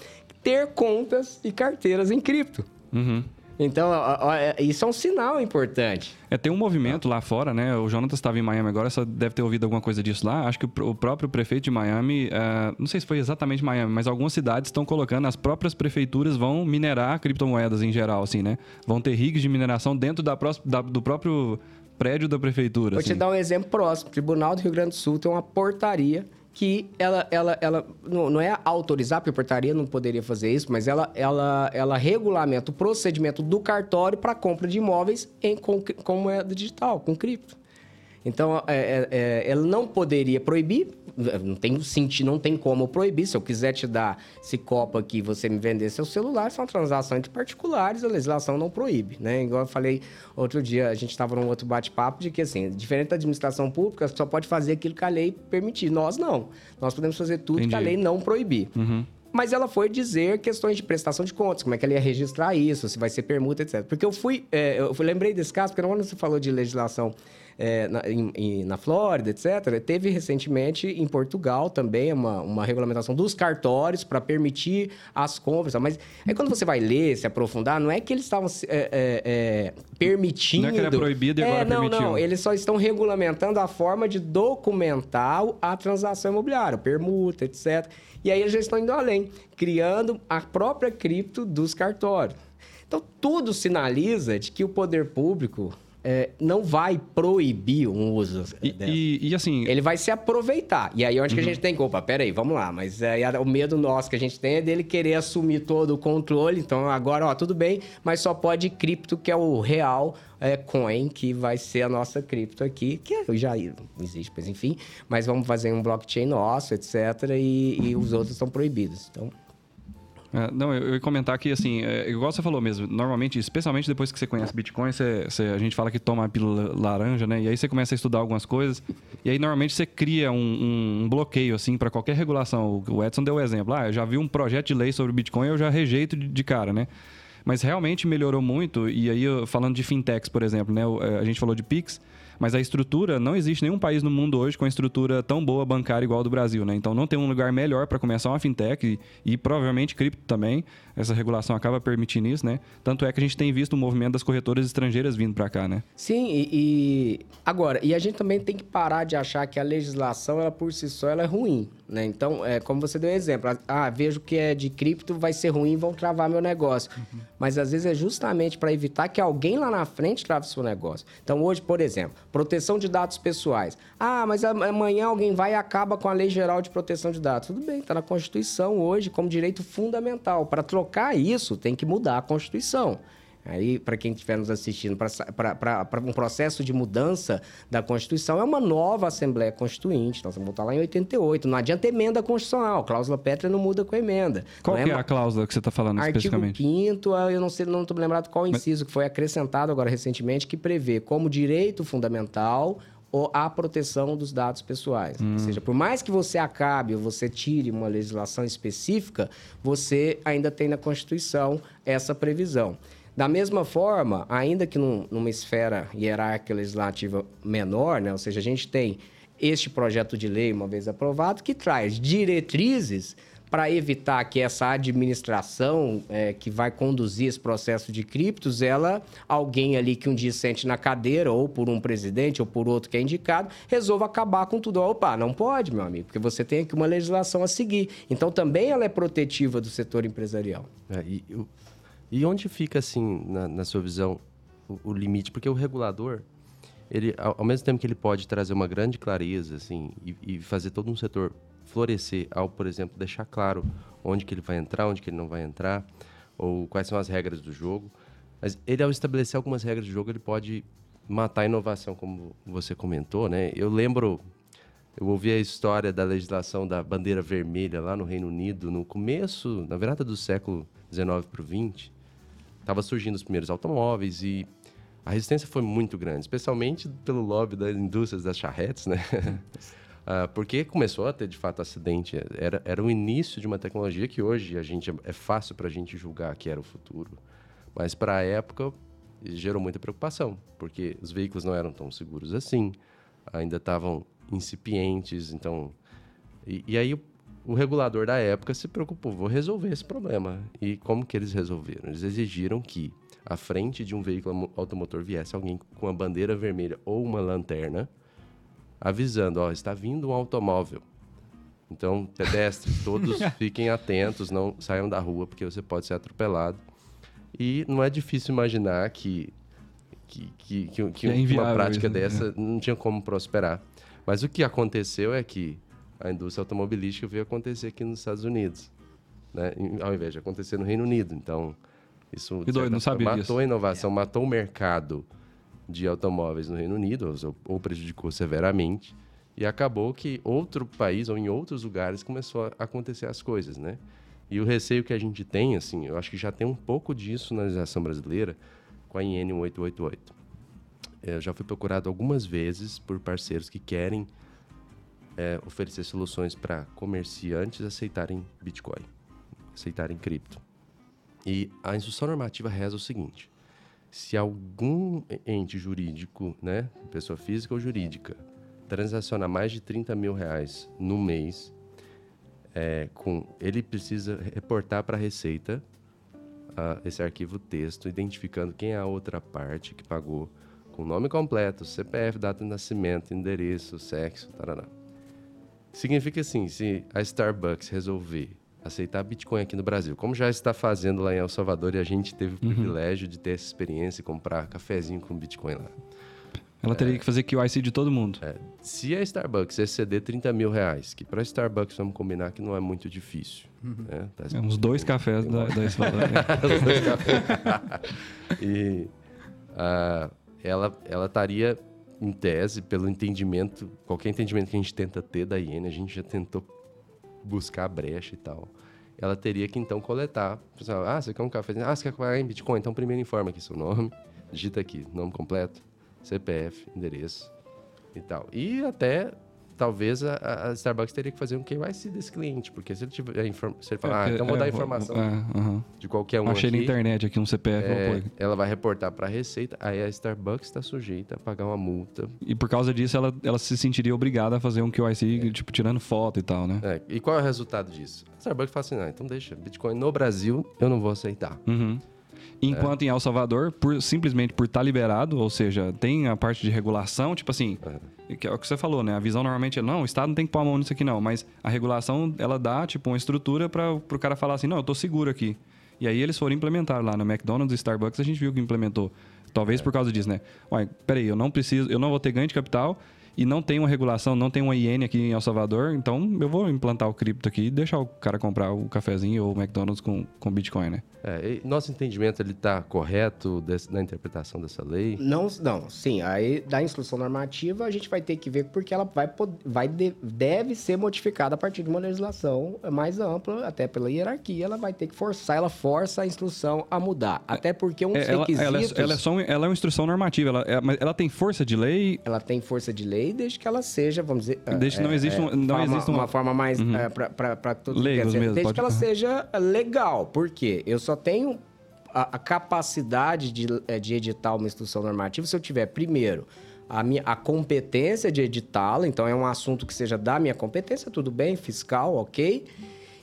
ter contas e carteiras em cripto. Uhum. Então, ó, ó, é, isso é um sinal importante. É, tem um movimento lá fora, né? O Jonathan estava em Miami agora, só deve ter ouvido alguma coisa disso lá. Acho que o, o próprio prefeito de Miami, uh, não sei se foi exatamente Miami, mas algumas cidades estão colocando, as próprias prefeituras vão minerar criptomoedas em geral, assim, né? Vão ter rigs de mineração dentro da, da do próprio prédio da prefeitura. Vou assim. te dar um exemplo próximo. O Tribunal do Rio Grande do Sul tem uma portaria que ela, ela, ela não, não é autorizar, porque a portaria não poderia fazer isso, mas ela, ela, ela regulamenta o procedimento do cartório para compra de imóveis em, com, com moeda digital, com cripto. Então, é, é, é, ela não poderia proibir, não tem sentido, não tem como proibir. Se eu quiser te dar esse copo aqui você me vender seu celular, isso é uma transação entre particulares, a legislação não proíbe, né? Igual eu falei outro dia, a gente estava num outro bate-papo de que, assim, diferente da administração pública, só pode fazer aquilo que a lei permitir. Nós não. Nós podemos fazer tudo Entendi. que a lei não proibir. Uhum mas ela foi dizer questões de prestação de contas, como é que ela ia registrar isso, se vai ser permuta, etc. Porque eu fui, é, eu lembrei desse caso, porque quando você falou de legislação é, na, em, na Flórida, etc., teve recentemente em Portugal também uma, uma regulamentação dos cartórios para permitir as compras. Mas aí quando você vai ler, se aprofundar, não é que eles estavam é, é, é, permitindo. Não é que era proibido e agora é, não, permitiu. Não, eles só estão regulamentando a forma de documentar a transação imobiliária, permuta, etc. E aí eles já estão indo além, criando a própria cripto dos cartórios. Então, tudo sinaliza de que o poder público é, não vai proibir um uso. E, e, e, assim. Ele vai se aproveitar. E aí, onde uhum. que a uhum. gente tem. Opa, peraí, vamos lá. Mas é, o medo nosso que a gente tem é dele querer assumir todo o controle. Então, agora, ó, tudo bem, mas só pode cripto, que é o real é, coin, que vai ser a nossa cripto aqui, que é, já existe, mas enfim. Mas vamos fazer um blockchain nosso, etc. E, e os outros são proibidos. Então. É, não, eu, eu ia comentar que, assim, é, igual você falou mesmo, normalmente, especialmente depois que você conhece Bitcoin, você, você, a gente fala que toma a pílula laranja, né? E aí você começa a estudar algumas coisas, e aí normalmente você cria um, um, um bloqueio, assim, para qualquer regulação. O Edson deu o exemplo. Ah, eu já vi um projeto de lei sobre Bitcoin, eu já rejeito de, de cara, né? Mas realmente melhorou muito, e aí, falando de fintechs, por exemplo, né? É, a gente falou de Pix, mas a estrutura, não existe nenhum país no mundo hoje com a estrutura tão boa bancária igual ao do Brasil, né? Então não tem um lugar melhor para começar uma fintech e, e, provavelmente cripto também. Essa regulação acaba permitindo isso, né? Tanto é que a gente tem visto o movimento das corretoras estrangeiras vindo para cá, né? Sim, e, e, agora, e a gente também tem que parar de achar que a legislação, ela por si só, ela é ruim, né? Então, é como você deu exemplo, ah, vejo que é de cripto, vai ser ruim, vão travar meu negócio. Uhum. mas às vezes é justamente para evitar que alguém lá na frente trave seu negócio. Então, hoje, por exemplo, proteção de dados pessoais. Ah, mas amanhã alguém vai e acaba com a Lei Geral de Proteção de Dados. Tudo bem, está na Constituição hoje como direito fundamental. Para trocar isso, tem que mudar a Constituição. Aí, para quem estiver nos assistindo, para um processo de mudança da Constituição, é uma nova Assembleia Constituinte. Nós vamos voltar lá em 88. Não adianta emenda constitucional. Cláusula Petra não muda com a emenda. Qual é, é, a cláusula que você está falando Artigo especificamente? Artigo 5 eu não sei, não estou lembrado qual inciso Mas... que foi acrescentado agora recentemente, que prevê como direito fundamental a proteção dos dados pessoais. Hum. Ou seja, por mais que você acabe ou você tire uma legislação específica, você ainda tem na Constituição essa previsão. Da mesma forma, ainda que num, numa esfera hierárquica legislativa menor, né? ou seja, a gente tem este projeto de lei, uma vez aprovado, que traz diretrizes para evitar que essa administração é, que vai conduzir esse processo de criptos, ela, alguém ali que um dia sente na cadeira, ou por um presidente, ou por outro que é indicado, resolva acabar com tudo. Opa, não pode, meu amigo, porque você tem aqui uma legislação a seguir. Então, também ela é protetiva do setor empresarial. É, e e onde fica, assim, na, na sua visão, o, o, limite? Porque o regulador, ele, ao, ao, mesmo tempo que ele pode trazer uma grande clareza, assim, e, e, fazer todo um setor florescer ao, por exemplo, deixar claro onde que ele vai entrar, onde que ele não vai entrar, ou quais são as regras do jogo. Mas ele, ao estabelecer algumas regras do jogo, ele pode matar a inovação, como você comentou, né? Eu lembro, eu ouvi a história da legislação da bandeira vermelha lá no Reino Unido, no começo, na virada do século 19 para o 20, estava surgindo os primeiros automóveis e a resistência foi muito grande, especialmente pelo lobby das indústrias das charretes, né? uh, porque começou a ter de fato acidente. Era, era o início de uma tecnologia que hoje a gente é fácil para a gente julgar que era o futuro, mas para a época gerou muita preocupação, porque os veículos não eram tão seguros assim, ainda estavam incipientes, então e, e aí o regulador da época se preocupou, vou resolver esse problema. E como que eles resolveram? Eles exigiram que à frente de um veículo automotor viesse alguém com uma bandeira vermelha ou uma lanterna, avisando, ó, está vindo um automóvel. Então, pedestres, todos fiquem atentos, não saiam da rua, porque você pode ser atropelado. E não é difícil imaginar que, que, que, que, que é uma prática isso, né? dessa não tinha como prosperar. Mas o que aconteceu é que a indústria automobilística veio acontecer aqui nos Estados Unidos, né? ao invés de acontecer no Reino Unido. Então, isso doido, não sabia matou disso. a inovação, é. matou o mercado de automóveis no Reino Unido, ou, ou, prejudicou severamente. E acabou que outro país ou em outros lugares começou a acontecer as coisas, né? E o receio que a gente tem, assim, eu acho que já tem um pouco disso na legislação brasileira com a IN 1888. Eu já fui procurado algumas vezes por parceiros que querem é, oferecer soluções para comerciantes aceitarem Bitcoin, aceitarem cripto. E a instrução normativa reza o seguinte: se algum ente jurídico, né, pessoa física ou jurídica, transaciona mais de 30 mil reais no mês, é, com, ele precisa reportar para a Receita uh, esse arquivo texto, identificando quem é a outra parte que pagou, com nome completo, CPF, data de nascimento, endereço, sexo, tarará. Significa assim, se a Starbucks resolver aceitar Bitcoin aqui no Brasil, como já está fazendo lá em El Salvador e a gente teve o uhum. privilégio de ter essa experiência e comprar cafezinho com Bitcoin lá. Ela é, teria que fazer QIC de todo mundo. É, se a Starbucks exceder 30 mil reais, que para a Starbucks vamos combinar que não é muito difícil. Uhum. Né? Tá é, uns dois cafés da, da Salvador. e uh, ela, ela estaria em tese, pelo entendimento, qualquer entendimento que a gente tenta ter da iene, a gente já tentou buscar brecha e tal. Ela teria que então coletar. Ah, você quer um café? Ah, você quer pagar em Bitcoin? Então primeiro informa aqui seu nome, digita aqui, nome completo, CPF, endereço e tal. E até talvez a, a, Starbucks teria que fazer um KYC desse cliente, porque se ele tiver se ele falar, é, ah, então vou é, dar informação é, uh -huh. de qualquer um Achei aqui, na internet aqui um CPF, é, ela vai reportar para a Receita, aí a Starbucks está sujeita a pagar uma multa. E por causa disso ela, ela se sentiria obrigada a fazer um KYC, é. tipo tirando foto e tal, né? É, e qual é o resultado disso? A Starbucks fala assim, ah, então deixa, Bitcoin no Brasil eu não vou aceitar. Uhum. Enquanto é. em El Salvador, por, simplesmente por estar tá liberado, ou seja, tem a parte de regulação, tipo assim, é. Que é o que você falou, né? A visão normalmente é, não, o Estado não tem que pôr a mão nisso aqui não, mas a regulação, ela dá, tipo, uma estrutura para o cara falar assim, não, eu tô seguro aqui. E aí eles foram implementar lá no McDonald's e Starbucks, a gente viu que implementou. Talvez por causa disso, né? Ué, peraí, eu não preciso, eu não vou ter ganho de capital e não tem uma regulação, não tem uma IN aqui em El Salvador, então eu vou implantar o cripto aqui e deixar o cara comprar o cafezinho ou o McDonald's com, com Bitcoin, né? É, nosso entendimento ele está correto desse, na interpretação dessa lei? Não, não, sim. Aí da instrução normativa a gente vai ter que ver porque ela vai, vai deve ser modificada a partir de uma legislação mais ampla, até pela hierarquia, ela vai ter que forçar, ela força a instrução a mudar, até porque um é, ela, requisitos... Ela é, ela, é só, ela é uma instrução normativa, ela, é, mas ela tem força de lei? Ela tem força de lei desde que ela seja, vamos dizer... Desde que não é, existe, um, não forma, existe uma... uma forma mais uhum. é, para todos Leigos mesmo, Desde que ela seja legal, por quê? Eu só tenho a, a capacidade de, eh, de editar uma instrução normativa se eu tiver, primeiro, a, minha, a competência de editá-la, então é um assunto que seja da minha competência, tudo bem, fiscal, ok.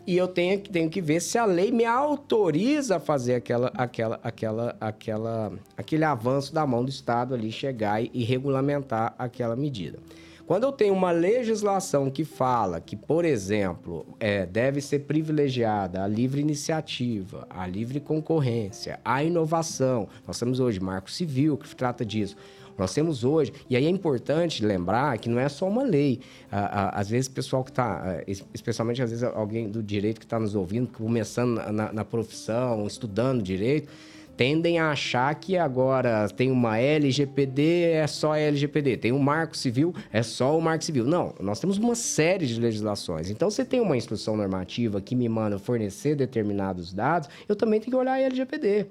E eu tenho, tenho que ver se a lei me autoriza a fazer aquela, aquela, aquela, aquela, aquele avanço da mão do Estado ali, chegar e, e regulamentar aquela medida. Quando eu tenho uma legislação que fala que, por exemplo, é, deve ser privilegiada a livre iniciativa, a livre concorrência, a inovação, nós temos hoje Marco Civil que trata disso. Nós temos hoje, e aí é importante lembrar que não é só uma lei. Às vezes, o pessoal que está, especialmente às vezes alguém do direito que está nos ouvindo, começando na, na profissão, estudando direito, tendem a achar que agora tem uma LGPD, é só LGPD, tem um marco civil, é só o marco civil. Não, nós temos uma série de legislações. Então, se tem uma instrução normativa que me manda fornecer determinados dados, eu também tenho que olhar a LGPD.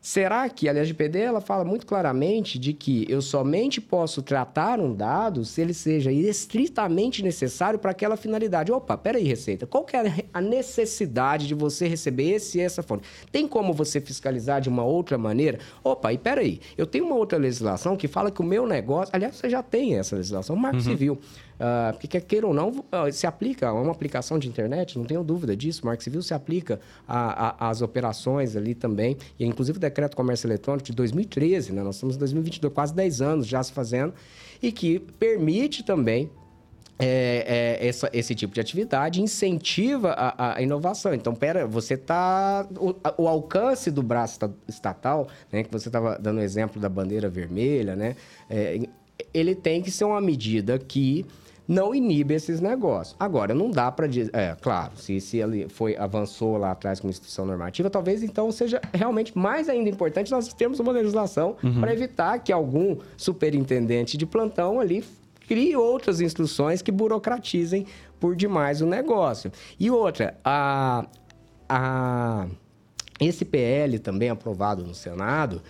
Será que a LGPD ela fala muito claramente de que eu somente posso tratar um dado se ele seja estritamente necessário para aquela finalidade? Opa, peraí, Receita, qual que é a necessidade de você receber esse e essa fonte? Tem como você fiscalizar de uma outra maneira? Opa, e peraí, eu tenho uma outra legislação que fala que o meu negócio... Aliás, você já tem essa legislação, o Marco uhum. Civil. Uh, porque quer queira ou não, uh, se aplica a uma aplicação de internet, não tenho dúvida disso. Marco Civil se aplica às operações ali também. E inclusive o decreto comércio eletrônico de 2013, né? nós estamos em 2022, quase 10 anos já se fazendo, e que permite também é, é, essa, esse tipo de atividade incentiva a, a inovação. Então, pera, você está o, o, alcance do braço estatal, né, que você estava dando o exemplo da bandeira vermelha, né, é, ele tem que ser uma medida que não inibe esses negócios. Agora, não dá para dizer. É, claro, se, se ele foi, avançou lá atrás com instituição normativa, talvez então seja realmente mais ainda importante nós termos uma legislação uhum. para evitar que algum superintendente de plantão ali crie outras instruções que burocratizem por demais o negócio. E outra, a, a, esse PL também aprovado no Senado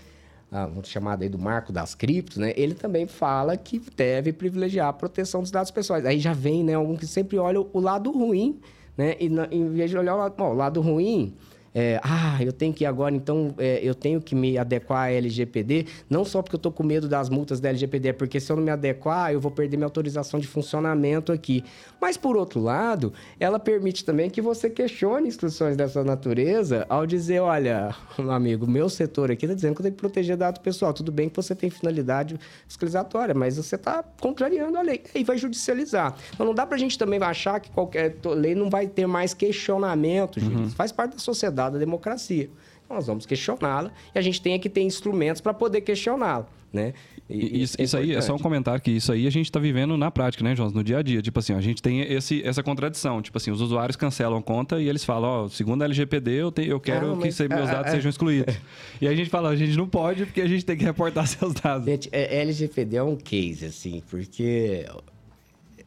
chamado aí do marco das criptos, né? Ele também fala que deve privilegiar a proteção dos dados pessoais. Aí já vem, né? Algum que sempre olha o lado ruim, né? E em vez de olhar o lado, bom, o lado ruim, é, ah, eu tenho que agora, então, é, eu tenho que me adequar à LGPD, não só porque eu estou com medo das multas da LGPD, é porque se eu não me adequar, eu vou perder minha autorização de funcionamento aqui. Mas, por outro lado, ela permite também que você questione instruções dessa natureza ao dizer, olha, meu amigo, meu setor aqui está dizendo que eu tenho que proteger dados pessoal. Tudo bem que você tem finalidade fiscalizatória, mas você está contrariando a lei. E vai judicializar. Então, não dá para a gente também achar que qualquer lei não vai ter mais questionamento, gente. Uhum. Faz parte da sociedade da democracia. Então, nós vamos questioná-la e a gente tem que ter instrumentos para poder questioná-la. Né? E, isso, é isso aí é só um comentário que isso aí a gente está vivendo na prática, né, Jonas? No dia a dia. Tipo assim, a gente tem esse, essa contradição. Tipo assim, os usuários cancelam a conta e eles falam, ó, oh, segundo a LGPD, eu, te, eu quero que meus é, dados é, sejam excluídos. e aí a gente fala, a gente não pode porque a gente tem que reportar seus dados. Gente, é, LGPD é um case, assim, porque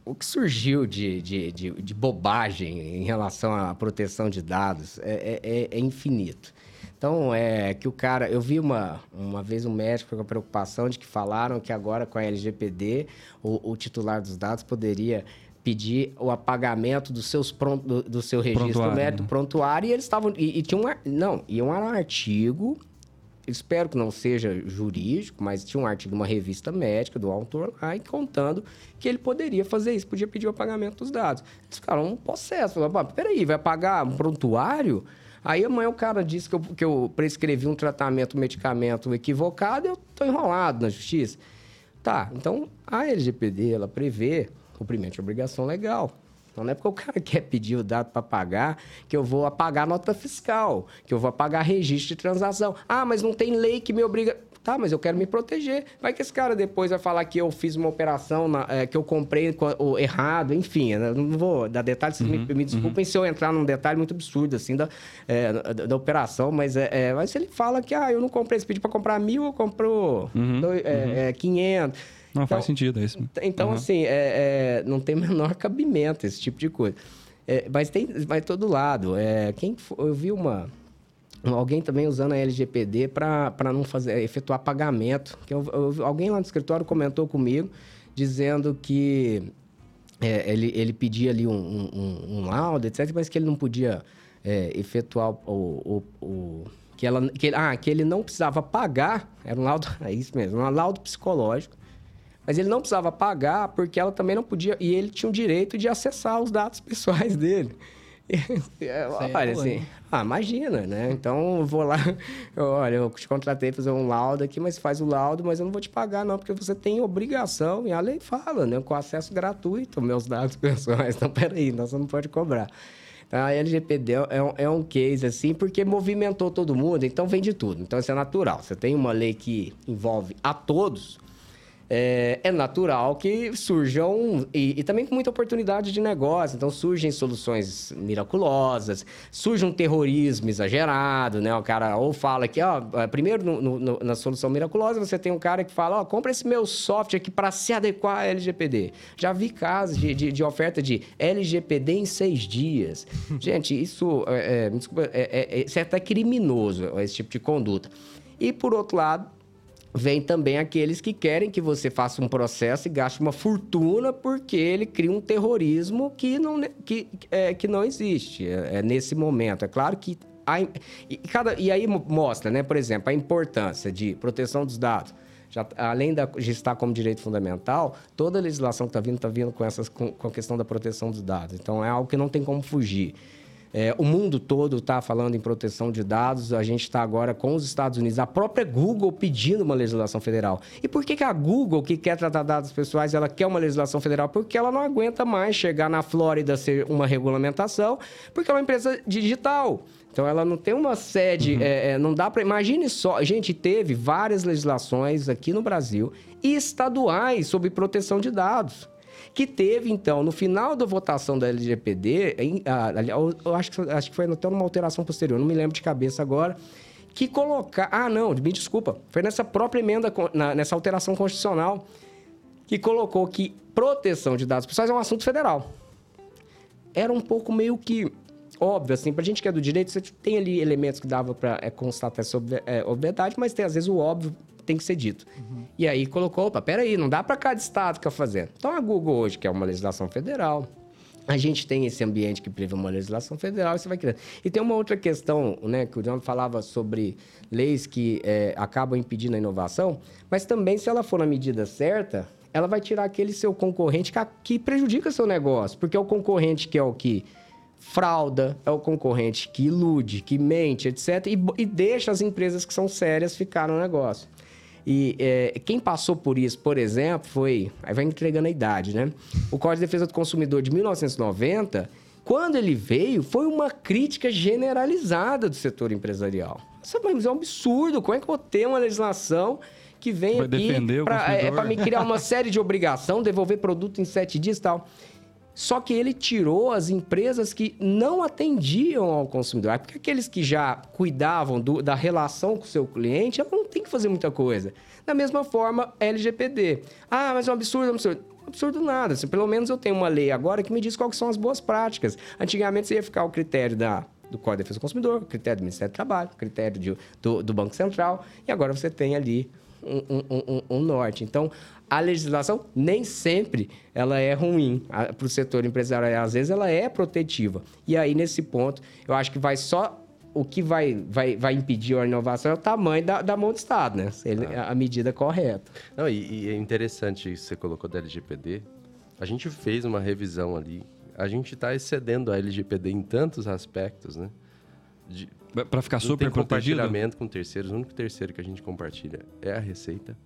o que surgiu de, de, de, de, bobagem em relação à proteção de dados é, é, é, infinito. Então, é que o cara... Eu vi uma, uma vez um médico com a preocupação de que falaram que agora com a LGPD, o, o titular dos dados poderia pedir o apagamento dos seus pronto, do, do seu registro prontuário, médico, né? prontuário, e eles estavam... E, e tinha um... Não, e um artigo espero que não seja jurídico, mas tinha um artigo de uma revista médica do autor lá contando que ele poderia fazer isso, podia pedir o pagamento dos dados. Eles ficaram um processo, falaram, peraí, vai pagar um prontuário? Aí amanhã o cara disse que eu, que eu prescrevi um tratamento, um medicamento equivocado, eu estou enrolado na justiça. Tá, então a LGPD, ela prevê cumprimento de obrigação legal. Então não é porque o cara quer pedir o dado para pagar que eu vou apagar nota fiscal, que eu vou apagar registro de transação. Ah, mas não tem lei que me obriga. Tá, mas eu quero me proteger. Vai que esse cara depois vai falar que eu fiz uma operação, na, é, que eu comprei o errado, enfim. Não vou dar detalhes, uhum, me, me, desculpem uhum. se eu entrar num detalhe muito absurdo, assim, da, é, da, da, operação, mas, é, mas se ele fala que, ah, eu não comprei, esse pediu para comprar mil, eu comprou dois, uhum. 500. Não, então, faz sentido, é isso. Então, uhum. assim, é, é, não tem menor cabimento esse tipo de coisa. É, mas tem, vai todo lado. É, quem eu vi uma alguém também usando a LGPD para não fazer efetuar pagamento. Que eu, eu, alguém lá no escritório comentou comigo dizendo que é, ele, ele pedia ali um, um, um, laudo, etc., mas que ele não podia é, efetuar o, o, o, que ela que, ah, que ele não precisava pagar, era um laudo, é isso mesmo, um laudo psicológico, mas ele não precisava pagar porque ela também não podia, e ele tinha o direito de acessar os dados pessoais dele. olha, assim, ah, imagina, né? Então eu vou lá, eu, olha, eu te contratei para fazer um laudo aqui, mas faz o laudo, mas eu não vou te pagar, não, porque você tem obrigação, e a lei fala, né? Com acesso gratuito meus dados pessoais. Então, peraí, então você não pode cobrar. Então, a LGPD é um, é um case, assim, porque movimentou todo mundo, então vem de tudo. Então, isso é natural. Você tem uma lei que envolve a todos, é, é natural que surjam, e, e, também com muita oportunidade de negócio, então surgem soluções miraculosas, surge um terrorismo exagerado, né? O cara ou fala que, ó, é, primeiro no, no, na solução miraculosa você tem um cara que fala, ó, compra esse meu software aqui para se adequar à LGPD. Já vi casos de, de, de oferta de LGPD em seis dias. Gente, isso, é, é, desculpa, é, é, é, isso é até criminoso, esse tipo de conduta. E, por outro lado, vem também aqueles que querem que você faça um processo e gaste uma fortuna porque ele cria um terrorismo que não, que, é, que não existe é, é nesse momento. É claro que a, e, cada, e aí mostra, né, por exemplo, a importância de proteção dos dados. Já, além da, de estar como direito fundamental, toda a legislação que está vindo está vindo com, essas, com, com a questão da proteção dos dados. Então, é algo que não tem como fugir. É, o mundo todo está falando em proteção de dados. A gente está agora com os Estados Unidos, a própria Google pedindo uma legislação federal. E por que, que a Google, que quer tratar dados pessoais, ela quer uma legislação federal? Porque ela não aguenta mais chegar na Flórida ser uma regulamentação, porque é uma empresa digital. Então ela não tem uma sede, uhum. é, é, não dá para imagine só. A gente teve várias legislações aqui no Brasil e estaduais sobre proteção de dados que teve, então, no final da votação da LGPD, eu acho que, acho que foi até uma alteração posterior, não me lembro de cabeça agora, que colocar. Ah, não, me desculpa. Foi nessa própria emenda, nessa alteração constitucional, que colocou que proteção de dados pessoais é um assunto federal. Era um pouco meio que óbvio, assim, pra gente que é do direito, você tem ali elementos que dava para é, constatar essa é, obviedade, mas tem às vezes o óbvio tem que ser dito. Uhum. E aí colocou, opa, peraí, não dá para cada estado que eu fazer. Então a Google hoje, que é uma legislação federal, a gente tem esse ambiente que prevê uma legislação federal, você vai criando. E tem uma outra questão, né, que o John falava sobre leis que é, acabam impedindo a inovação, mas também se ela for na medida certa, ela vai tirar aquele seu concorrente que, que prejudica seu negócio, porque é o concorrente que é o que frauda, é o concorrente que ilude, que mente, etc. E, e deixa as empresas que são sérias ficar no negócio. E é, quem passou por isso, por exemplo, foi. Aí vai entregando a idade, né? O Código de Defesa do Consumidor de 1990, quando ele veio, foi uma crítica generalizada do setor empresarial. Isso é um absurdo. Como é que eu vou ter uma legislação que vem vai aqui para é, me criar uma série de obrigação, devolver produto em sete dias e tal? Só que ele tirou as empresas que não atendiam ao consumidor. Porque aqueles que já cuidavam do, da relação com o seu cliente, ela não tem que fazer muita coisa. Da mesma forma, LGPD. Ah, mas é um absurdo, é um absurdo. Absurdo nada. Assim, pelo menos eu tenho uma lei agora que me diz quais são as boas práticas. Antigamente você ia ficar o critério da, do Código de Defesa do Consumidor, critério do Ministério do Trabalho, critério de, do, do Banco Central, e agora você tem ali um, um, um, um norte. Então, a legislação nem sempre ela é ruim para o setor empresarial. Às vezes ela é protetiva. E aí, nesse ponto, eu acho que vai só o que vai, vai, vai impedir a inovação é o tamanho da, da mão do Estado, né? Ele, ah. A medida correta. Não, e, e, é interessante isso que você colocou da LGPD. A gente fez uma revisão ali. A gente está excedendo a LGPD em tantos aspectos, né? Para ficar super protegido? compartilhamento com terceiros. O único terceiro que a gente compartilha é a Receita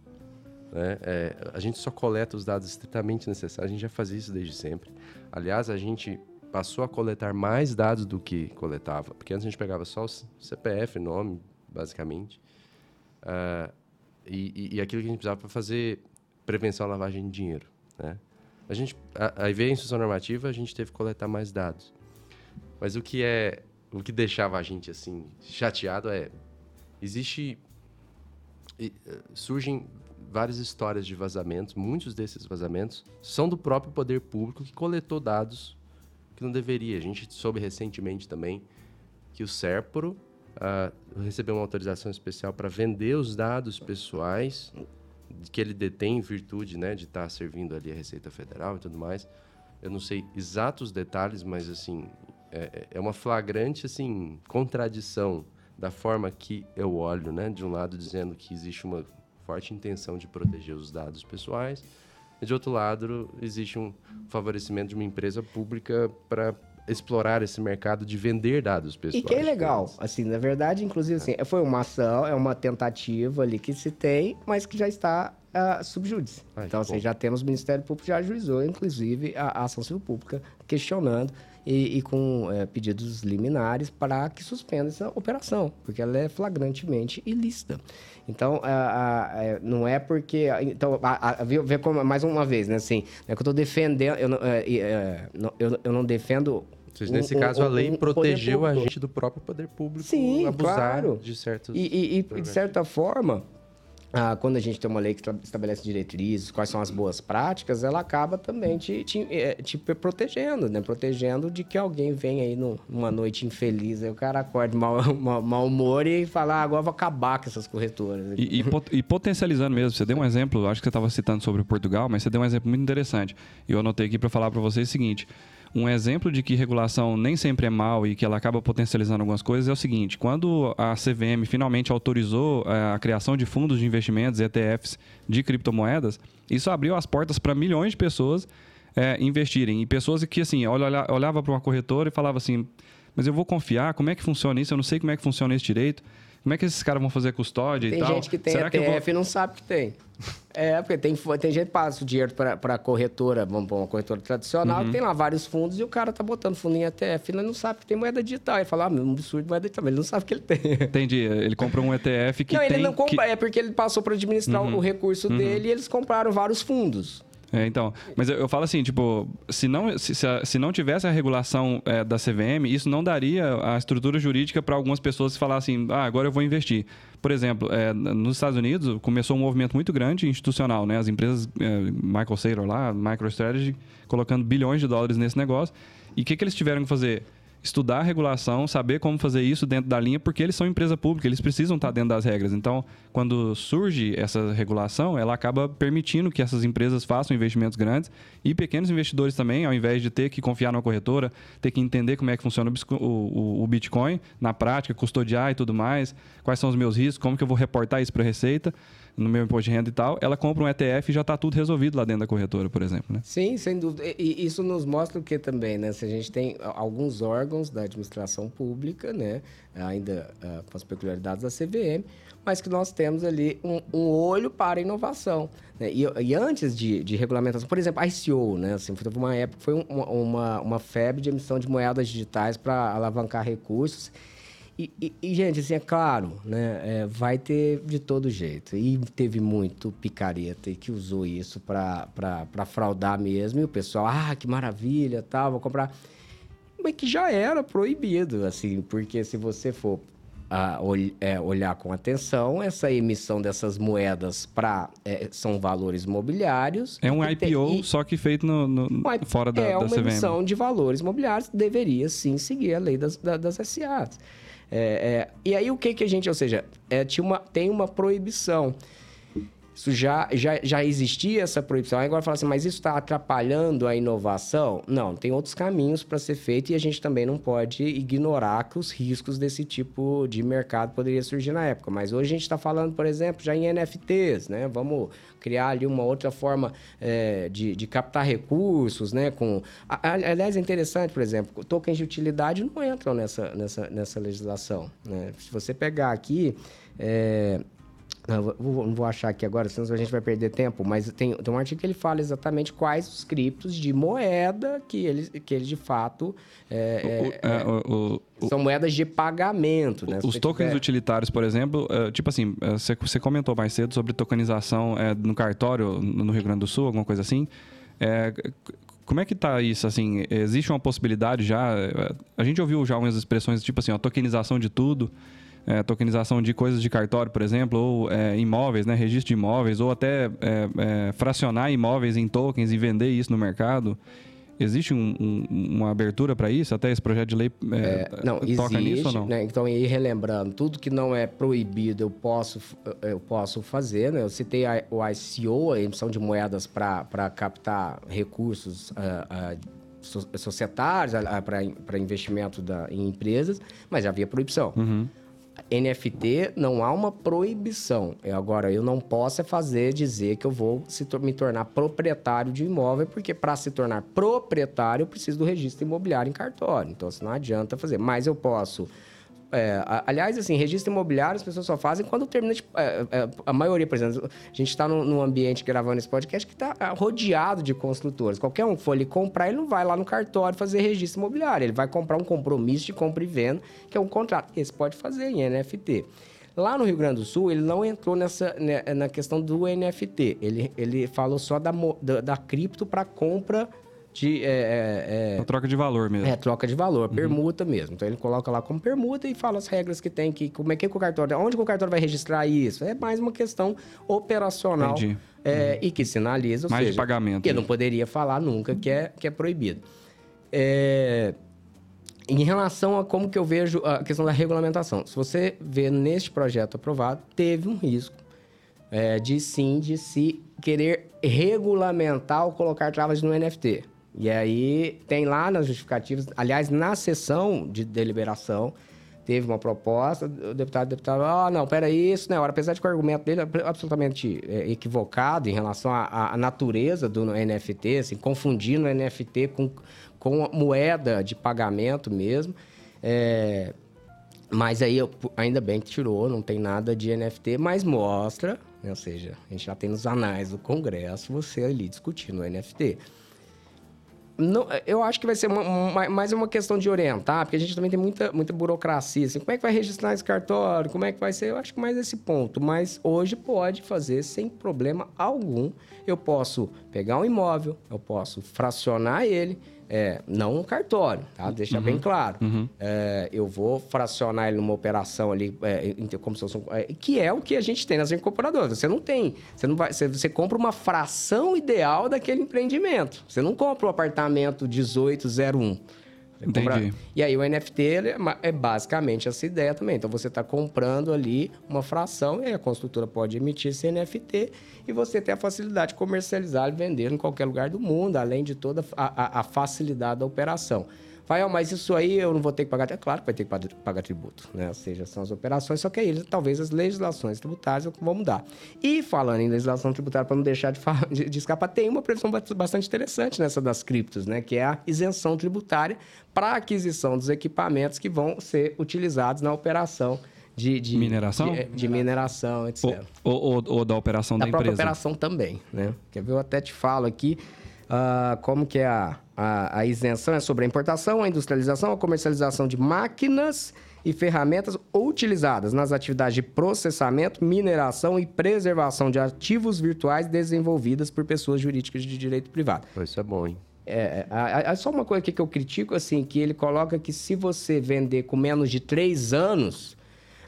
Né? É, a gente só coleta os dados estritamente necessários, a gente já fazia isso desde sempre. Aliás, a gente passou a coletar mais dados do que coletava, porque antes a gente pegava só o CPF, nome, basicamente, uh, e, e, aquilo que a gente precisava para fazer prevenção à lavagem de dinheiro. Né? A gente, aí veio a instrução normativa, a gente teve que coletar mais dados. Mas o que é, o que deixava a gente assim chateado é, existe, eh, surgem várias histórias de vazamentos, muitos desses vazamentos são do próprio poder público que coletou dados que não deveria. A gente soube recentemente também que o Serpro uh, recebeu uma autorização especial para vender os dados pessoais que ele detém em virtude né, de estar tá servindo ali a Receita Federal e tudo mais. Eu não sei exatos detalhes, mas assim é, é uma flagrante assim contradição da forma que eu olho, né? De um lado dizendo que existe uma forte intenção de proteger os dados pessoais, e de outro lado existe um favorecimento de uma empresa pública para explorar esse mercado de vender dados pessoais. E que é legal, assim, na verdade, inclusive, assim, foi uma ação, é uma tentativa ali que se tem, mas que já está uh, subjúdice. então, assim, bom. já temos o Ministério Público já ajuizou, inclusive, a, a ação civil pública questionando e, e com é, pedidos liminares para que suspenda essa operação, porque ela é flagrantemente ilícita. Então, a, a, é, não é porque. Então, a, vê, como, mais uma vez, né? Assim, é que eu estou defendendo. Eu não, é, é, eu, eu não defendo nesse um, caso, um, a lei um protegeu a gente do próprio poder público Sim, abusar claro. de certos. E, e, e de certa forma, ah, quando a gente tem uma lei que estabelece diretrizes, quais são as boas práticas, ela acaba também te, te, eh, te protegendo, né? Protegendo de que alguém venha aí numa noite infeliz, aí o cara acorda mal, mal, mal humor e fala, ah, agora vou acabar com essas corretoras. E, e, e potencializando mesmo, você deu um exemplo, acho que você estava citando sobre Portugal, mas você deu um exemplo muito interessante. E eu anotei aqui para falar para vocês o seguinte um exemplo de que regulação nem sempre é mal e que ela acaba potencializando algumas coisas é o seguinte: quando a CVM finalmente autorizou eh, a criação de fundos de investimentos, ETFs, de criptomoedas, isso abriu as portas para milhões de pessoas é, investirem. E pessoas que, assim, olha, olhava para uma corretora e falava assim: mas eu vou confiar, como é que funciona isso? Eu não sei como é que funciona isso direito. Como é que esses caras vão fazer custódia tem e tal? Tem gente que tem Será ETF vou... e não sabe que tem. É, porque tem, tem gente que passa o dinheiro para a corretora, vamos uma corretora tradicional, uhum. tem lá vários fundos e o cara tá botando fundo em ETF, ele não sabe que tem moeda digital. Ele fala, ah, um absurdo moeda digital, mas ele não sabe que ele tem. Entendi. Ele comprou um ETF que não, tem... Não, ele não compra, que... é porque ele passou para administrar uhum. o recurso uhum. dele e eles compraram vários fundos. É, então, mas eu, eu, falo assim, tipo, se não, se, se, se não tivesse a regulação é, da CVM, isso não daria a estrutura jurídica para algumas pessoas falar assim, ah, agora eu vou investir. Por exemplo, é, nos Estados Unidos começou um movimento muito grande institucional, né? As empresas, é, Michael Saylor lá, MicroStrategy, colocando bilhões de dólares nesse negócio. E o que, que eles tiveram que fazer? Estudar a regulação, saber como fazer isso dentro da linha, porque eles são empresa pública, eles precisam estar dentro das regras. Então, quando surge essa regulação, ela acaba permitindo que essas empresas façam investimentos grandes e pequenos investidores também, ao invés de ter que confiar numa corretora, ter que entender como é que funciona o, o Bitcoin na prática, custodiar e tudo mais, quais são os meus riscos, como que eu vou reportar isso para a Receita no meu imposto de renda e tal, ela compra um ETF e já está tudo resolvido lá dentro da corretora, por exemplo, né? Sim, sem dúvida. E isso nos mostra o que também, né? Se a gente tem alguns órgãos da administração pública, né? Ainda uh, com as peculiaridades da CVM, mas que nós temos ali um, um olho para a inovação. Né? E, e, antes de, de, regulamentação, por exemplo, a ICO, né? Assim, foi uma época, foi uma, uma, uma febre de emissão de moedas digitais para alavancar recursos. E, e, e, gente, assim, é claro, né? É, vai ter de todo jeito. E teve muito picareta que usou isso para fraudar mesmo. E o pessoal, ah, que maravilha, tal, vou comprar. Mas que já era proibido, assim, porque se você for a, ol, é, olhar com atenção, essa emissão dessas moedas para é, são valores mobiliários. É um IPO, tem, só que feito no, no fora da, é da uma emissão de valores mobiliários, deveria sim seguir a lei das, das, das SAs. É, é, e aí o que que a gente, ou seja, é, tinha uma, tem uma proibição. Isso já, já, já existia essa proibição. Aí agora fala assim, mas isso está atrapalhando a inovação? Não, tem outros caminhos para ser feito e a gente também não pode ignorar que os riscos desse tipo de mercado poderia surgir na época. Mas hoje a gente está falando, por exemplo, já em NFTs, né? Vamos criar ali uma outra forma é, de, de captar recursos, né? Com, aliás, é interessante, por exemplo, tokens de utilidade não entram nessa, nessa, nessa legislação. Né? Se você pegar aqui... É, Não, vou, não vou achar aqui agora, senão a gente vai perder tempo, mas tem, tem um artigo que ele fala exatamente quais os criptos de moeda que eles, que eles de fato é, é, o, o, são moedas de pagamento. Né? Os tokens tiver... utilitários, por exemplo, tipo assim, você, você comentou mais cedo sobre tokenização no cartório no Rio Grande do Sul, alguma coisa assim. É, como é que tá isso, assim? Existe uma possibilidade já? A gente ouviu já algumas expressões, tipo assim, a tokenização de tudo é, tokenização de coisas de cartório, por exemplo, ou é, imóveis, né, registro de imóveis, ou até é, é, fracionar imóveis em tokens e vender isso no mercado. Existe um, um, uma abertura para isso? Até esse projeto de lei é, é, não, toca existe, nisso ou não? Né? Então, aí relembrando, tudo que não é proibido eu posso, eu posso fazer. Né? Eu citei a, o ICO, a emissão de moedas para captar recursos uh, uh, societários uh, para investimento da, em empresas, mas havia proibição. Uhum. NFT não há uma proibição. É, agora, eu não posso é fazer dizer que eu vou se, me tornar proprietário de imóvel, porque para se tornar proprietário eu preciso do registro imobiliário em cartório. Então, assim, não adianta fazer. Mas eu posso é, aliás, assim, registro imobiliário as pessoas só fazem quando termina. De, é, é, a maioria, por exemplo, a gente está num, num, ambiente gravando esse podcast que está é, rodeado de construtores. Qualquer um que for ali comprar, ele não vai lá no cartório fazer registro imobiliário. Ele vai comprar um compromisso de compra e venda, que é um contrato. Esse pode fazer em NFT. Lá no Rio Grande do Sul, ele não entrou nessa, né, na questão do NFT. Ele, ele falou só da, da, da cripto para compra de. É, é, é, troca de valor mesmo. É, troca de valor, uhum. permuta mesmo. Então ele coloca lá como permuta e fala as regras que tem, que, como é que o cartório. Onde o cartório vai registrar isso? É mais uma questão operacional. É, uhum. E que sinaliza. mais seja, de pagamento. Que né? não poderia falar nunca que é, que é proibido. É, em relação a como que eu vejo a questão da regulamentação, se você vê neste projeto aprovado, teve um risco é, de sim, de se querer regulamentar ou colocar travas no NFT. E aí tem lá nas justificativas, aliás, na sessão de deliberação, teve uma proposta, o deputado, o deputado, ah, oh, não, peraí, isso não é. Apesar de que o argumento dele é absolutamente é, equivocado em relação à, à, natureza do NFT, assim, confundindo o NFT com, com moeda de pagamento mesmo. É, mas aí, ainda bem que tirou, não tem nada de NFT, mas mostra, né, ou seja, a gente já tem nos anais do Congresso você ali discutindo o NFT. Não, eu acho que vai ser uma, uma, mais uma questão de orientar, porque a gente também tem muita, muita burocracia. Assim, como é que vai registrar esse cartório? Como é que vai ser? Eu acho que mais esse ponto. Mas hoje pode fazer sem problema algum. Eu posso pegar um imóvel, eu posso fracionar ele é, não um cartório, tá? Deixa uhum. bem claro. Uhum. É, eu vou fracionar ele numa operação ali, é, como se fosse um, é, que é o que a gente tem nas incorporadoras. Você não tem, você não vai, você, você compra uma fração ideal daquele empreendimento. Você não compra o um apartamento 1801. Entendi. E aí o NFT é, é basicamente essa ideia também. Então você está comprando ali uma fração e a construtora pode emitir esse NFT e você tem a facilidade de comercializar e vender em qualquer lugar do mundo, além de toda a, a, a facilidade da operação. Fael, mas isso aí eu não vou ter que pagar. É claro que vai ter que pagar tributo, né? Ou seja, são as operações, só que aí talvez as legislações tributárias vão mudar. E falando em legislação tributária, para não deixar de, falar, de, de, escapar, tem uma previsão bastante interessante nessa das criptos, né? Que é a isenção tributária para aquisição dos equipamentos que vão ser utilizados na operação de, de mineração, de, de mineração, etc. Ou, ou, ou, da operação da, da própria empresa. operação também, né? Quer ver? Eu até te falo aqui uh, como que é a, a, a, isenção é sobre a importação, a industrialização, a comercialização de máquinas e ferramentas utilizadas nas atividades de processamento, mineração e preservação de ativos virtuais desenvolvidas por pessoas jurídicas de direito privado. Isso é bom, hein? É, é, é, só uma coisa que eu critico, assim, que ele coloca que se você vender com menos de três anos,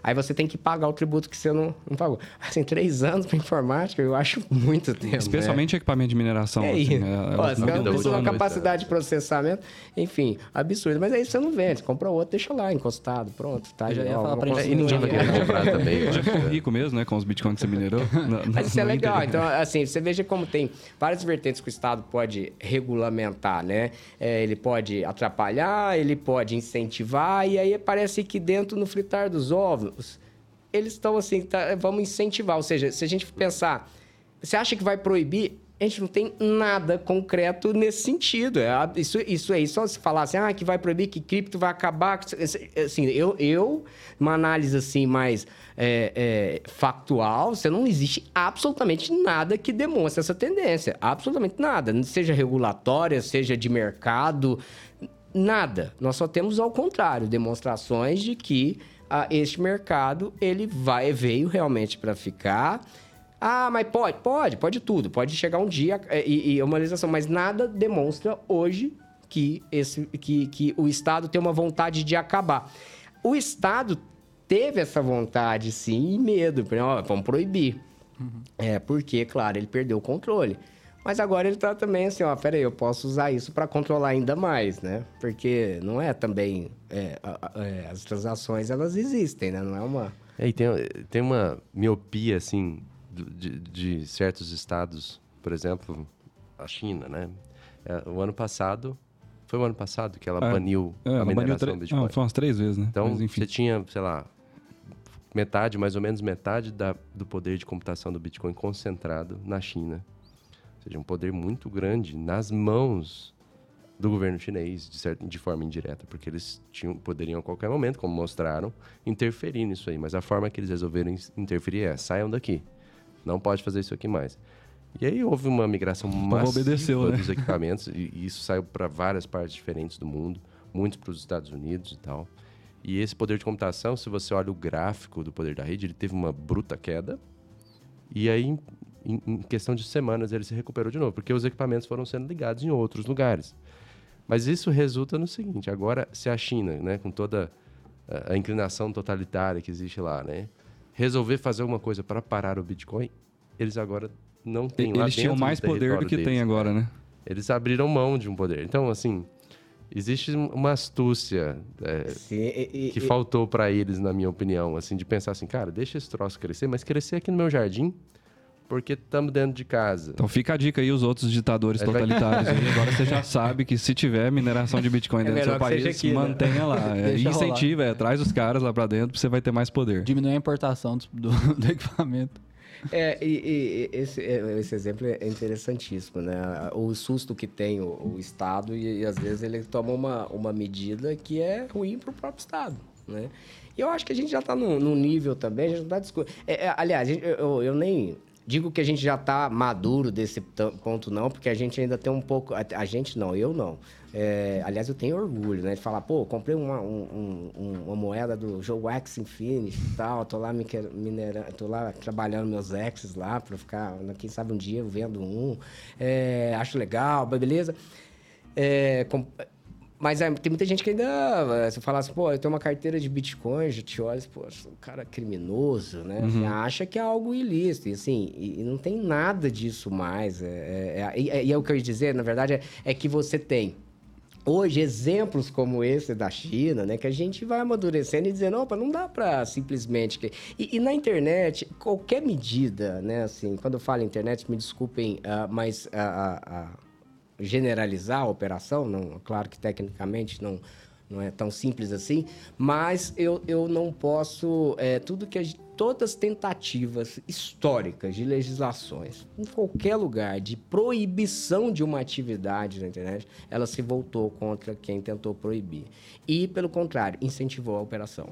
Aí você tem que pagar o tributo que você não, não pagou. Assim, três anos para informática, eu acho muito tempo. Especialmente né? equipamento de mineração. É assim, isso. É, Pô, você tem uma capacidade de processamento, enfim, absurdo. Mas aí você não vende, você compra outro, deixa lá, encostado, pronto. Tá, já ia falar pra gente. E ninguém vai querer comprar também. Já ficou rico mesmo, né, com os bitcoins que você minerou. Mas isso é legal. Então, assim, você veja como tem várias vertentes que o Estado pode regulamentar, né? É, ele pode atrapalhar, ele pode incentivar, e aí parece que dentro no fritar dos ovos, eles estão assim, tá, vamos incentivar. Ou seja, se a gente pensar, você acha que vai proibir? A gente não tem nada concreto nesse sentido. É, isso, isso aí, só se falar assim, ah, que vai proibir, que cripto vai acabar. Assim, eu, eu uma análise assim mais é, é, factual, você não existe absolutamente nada que demonstre essa tendência. Absolutamente nada. Seja regulatória, seja de mercado, nada. Nós só temos ao contrário, demonstrações de que ah, este mercado ele vai veio realmente para ficar ah, mas pode? Pode, pode tudo. Pode chegar um dia é, e, e uma legislação, mas nada demonstra hoje que, esse, que, que o Estado tem uma vontade de acabar. O Estado teve essa vontade, sim, e medo. Ó, vamos proibir. Uhum. É, porque, claro, ele perdeu o controle. Mas agora ele está também assim, ó, peraí, eu posso usar isso para controlar ainda mais, né? Porque não é também... É, é, as transações, elas existem, né? Não é uma... É, e tem, tem uma miopia, assim, de, de certos estados, por exemplo, a China, né? É, o ano passado, foi o ano passado que ela é, baniu é, a mineração do Bitcoin. Não, foi umas três vezes, né? Então, você tinha, sei lá, metade, mais ou menos metade da, do poder de computação do Bitcoin concentrado na China. Ou seja, um poder muito grande nas mãos do governo chinês, de, certo, de forma indireta, porque eles tinham, poderiam a qualquer momento, como mostraram, interferir nisso aí. Mas a forma que eles resolveram interferir é: saiam daqui. Não pode fazer isso aqui mais. E aí houve uma migração massiva obedeceu, né? dos equipamentos, e, e isso saiu para várias partes diferentes do mundo, muitos para os Estados Unidos e tal. E esse poder de computação, se você olha o gráfico do poder da rede, ele teve uma bruta queda. E aí, em, em questão de semanas, ele se recuperou de novo, porque os equipamentos foram sendo ligados em outros lugares. Mas isso resulta no seguinte: agora, se a China, né, com toda a inclinação totalitária que existe lá, né, resolver fazer alguma coisa para parar o Bitcoin, eles agora não têm lá Eles tinham mais poder do que deles, tem agora, né? Eles abriram mão de um poder. Então, assim, existe uma astúcia é, Sim, e, que e, faltou para eles, na minha opinião, assim, de pensar assim, cara, deixa esse troço crescer, mas crescer aqui no meu jardim, porque estamos dentro de casa. Então fica a dica aí, os outros ditadores é, totalitários. Aí, agora você já sabe que se tiver mineração de Bitcoin é dentro do seu país, aqui, né? mantenha né? lá. É, incentiva, é, traz os caras lá para dentro, você vai ter mais poder. Diminui a importação do, do, do equipamento. É, e, e esse, é, esse, exemplo é interessantíssimo, né? O susto que tem o, o Estado e, e, às vezes ele toma uma, uma medida que é ruim para o próprio Estado, né? E eu acho que a gente já está num, num, nível também, a gente não está discutindo... É, é, aliás, eu, eu nem digo que a gente já está maduro desse ponto, não, porque a gente ainda tem um pouco. A, gente não, eu não. É, aliás, eu tenho orgulho, né? De falar, pô, comprei uma, um, um, uma moeda do jogo X Infinity e tal, tô lá minerando, tô lá trabalhando meus X's lá para ficar, quem sabe um dia eu vendo um. É, acho legal, beleza. É, mas é, tem muita gente que ainda. Se falasse, pô, eu tenho uma carteira de Bitcoin, já te olha, pô, sou um cara criminoso, né? Uhum. acha que é algo ilícito. E assim, e, e não tem nada disso mais. É, é, é, e, é, e é o que eu ia dizer, na verdade, é, é que você tem hoje exemplos como esse da China, né, que a gente vai amadurecendo e dizendo, opa, não dá para simplesmente e, e, na internet qualquer medida, né, assim, quando eu falo internet, me desculpem, uh, mas uh, uh, generalizar a operação, não, claro que tecnicamente não, não é tão simples assim, mas eu, eu não posso. É, tudo que a gente todas as tentativas históricas de legislações, em qualquer lugar, de proibição de uma atividade na internet, ela se voltou contra quem tentou proibir. E, pelo contrário, incentivou a operação.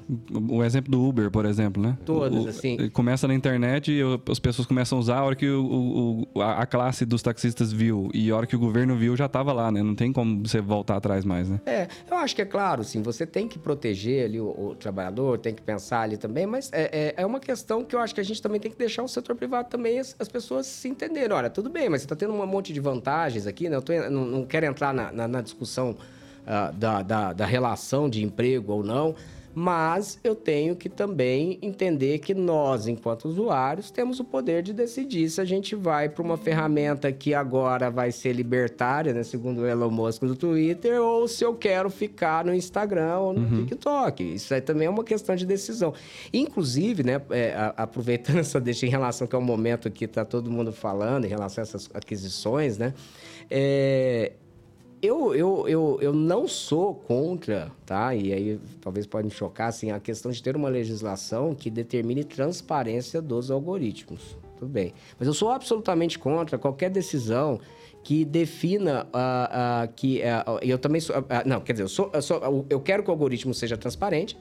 O exemplo do Uber, por exemplo, né? Todas, o, assim. Começa na internet e as pessoas começam a usar a hora que o, o, a classe dos taxistas viu. E a hora que o governo viu, já estava lá, né? Não tem como você voltar atrás mais, né? É, eu acho que é claro, sim. Você tem que proteger ali o, o trabalhador, tem que pensar ali também, mas é, é, é uma uma questão que eu acho que a gente também tem que deixar o setor privado também, as, as pessoas se entenderem. Olha, tudo bem, mas você está tendo um monte de vantagens aqui, né? Eu tô, não, não quero entrar na, na, na discussão uh, da, da, da relação de emprego ou não, mas eu tenho que também entender que nós, enquanto usuários, temos o poder de decidir se a gente vai para uma ferramenta que agora vai ser libertária, né, segundo o Elon Musk do Twitter, ou se eu quero ficar no Instagram ou no uhum. TikTok. Isso aí também é uma questão de decisão. Inclusive, né, é, aproveitando essa deixa em relação que é o momento que está todo mundo falando em relação a essas aquisições, né, é, eu, eu, eu, eu não sou contra, tá? E aí talvez pode me chocar, assim, a questão de ter uma legislação que determine transparência dos algoritmos. Tudo bem. Mas eu sou absolutamente contra qualquer decisão que defina uh, uh, que uh, eu também sou não quer dizer eu sou, eu sou eu quero que o algoritmo seja transparente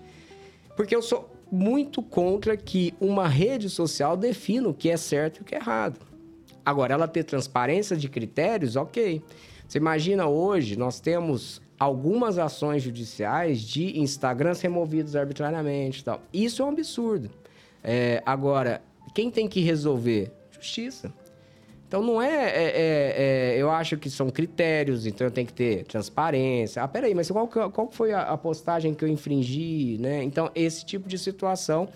porque eu sou muito contra que uma rede social defina o que é certo e o que é errado agora ela ter transparência de critérios ok você imagina hoje nós temos algumas ações judiciais de Instagrams removidos arbitrariamente tal. Isso é um absurdo. É, agora quem tem que resolver? Justiça. Então não é, é, é, é, Eu acho que são critérios, então eu tenho que ter transparência. Ah, peraí, mas qual, qual foi a, a postagem que eu infringi, né? Então, esse tipo de situação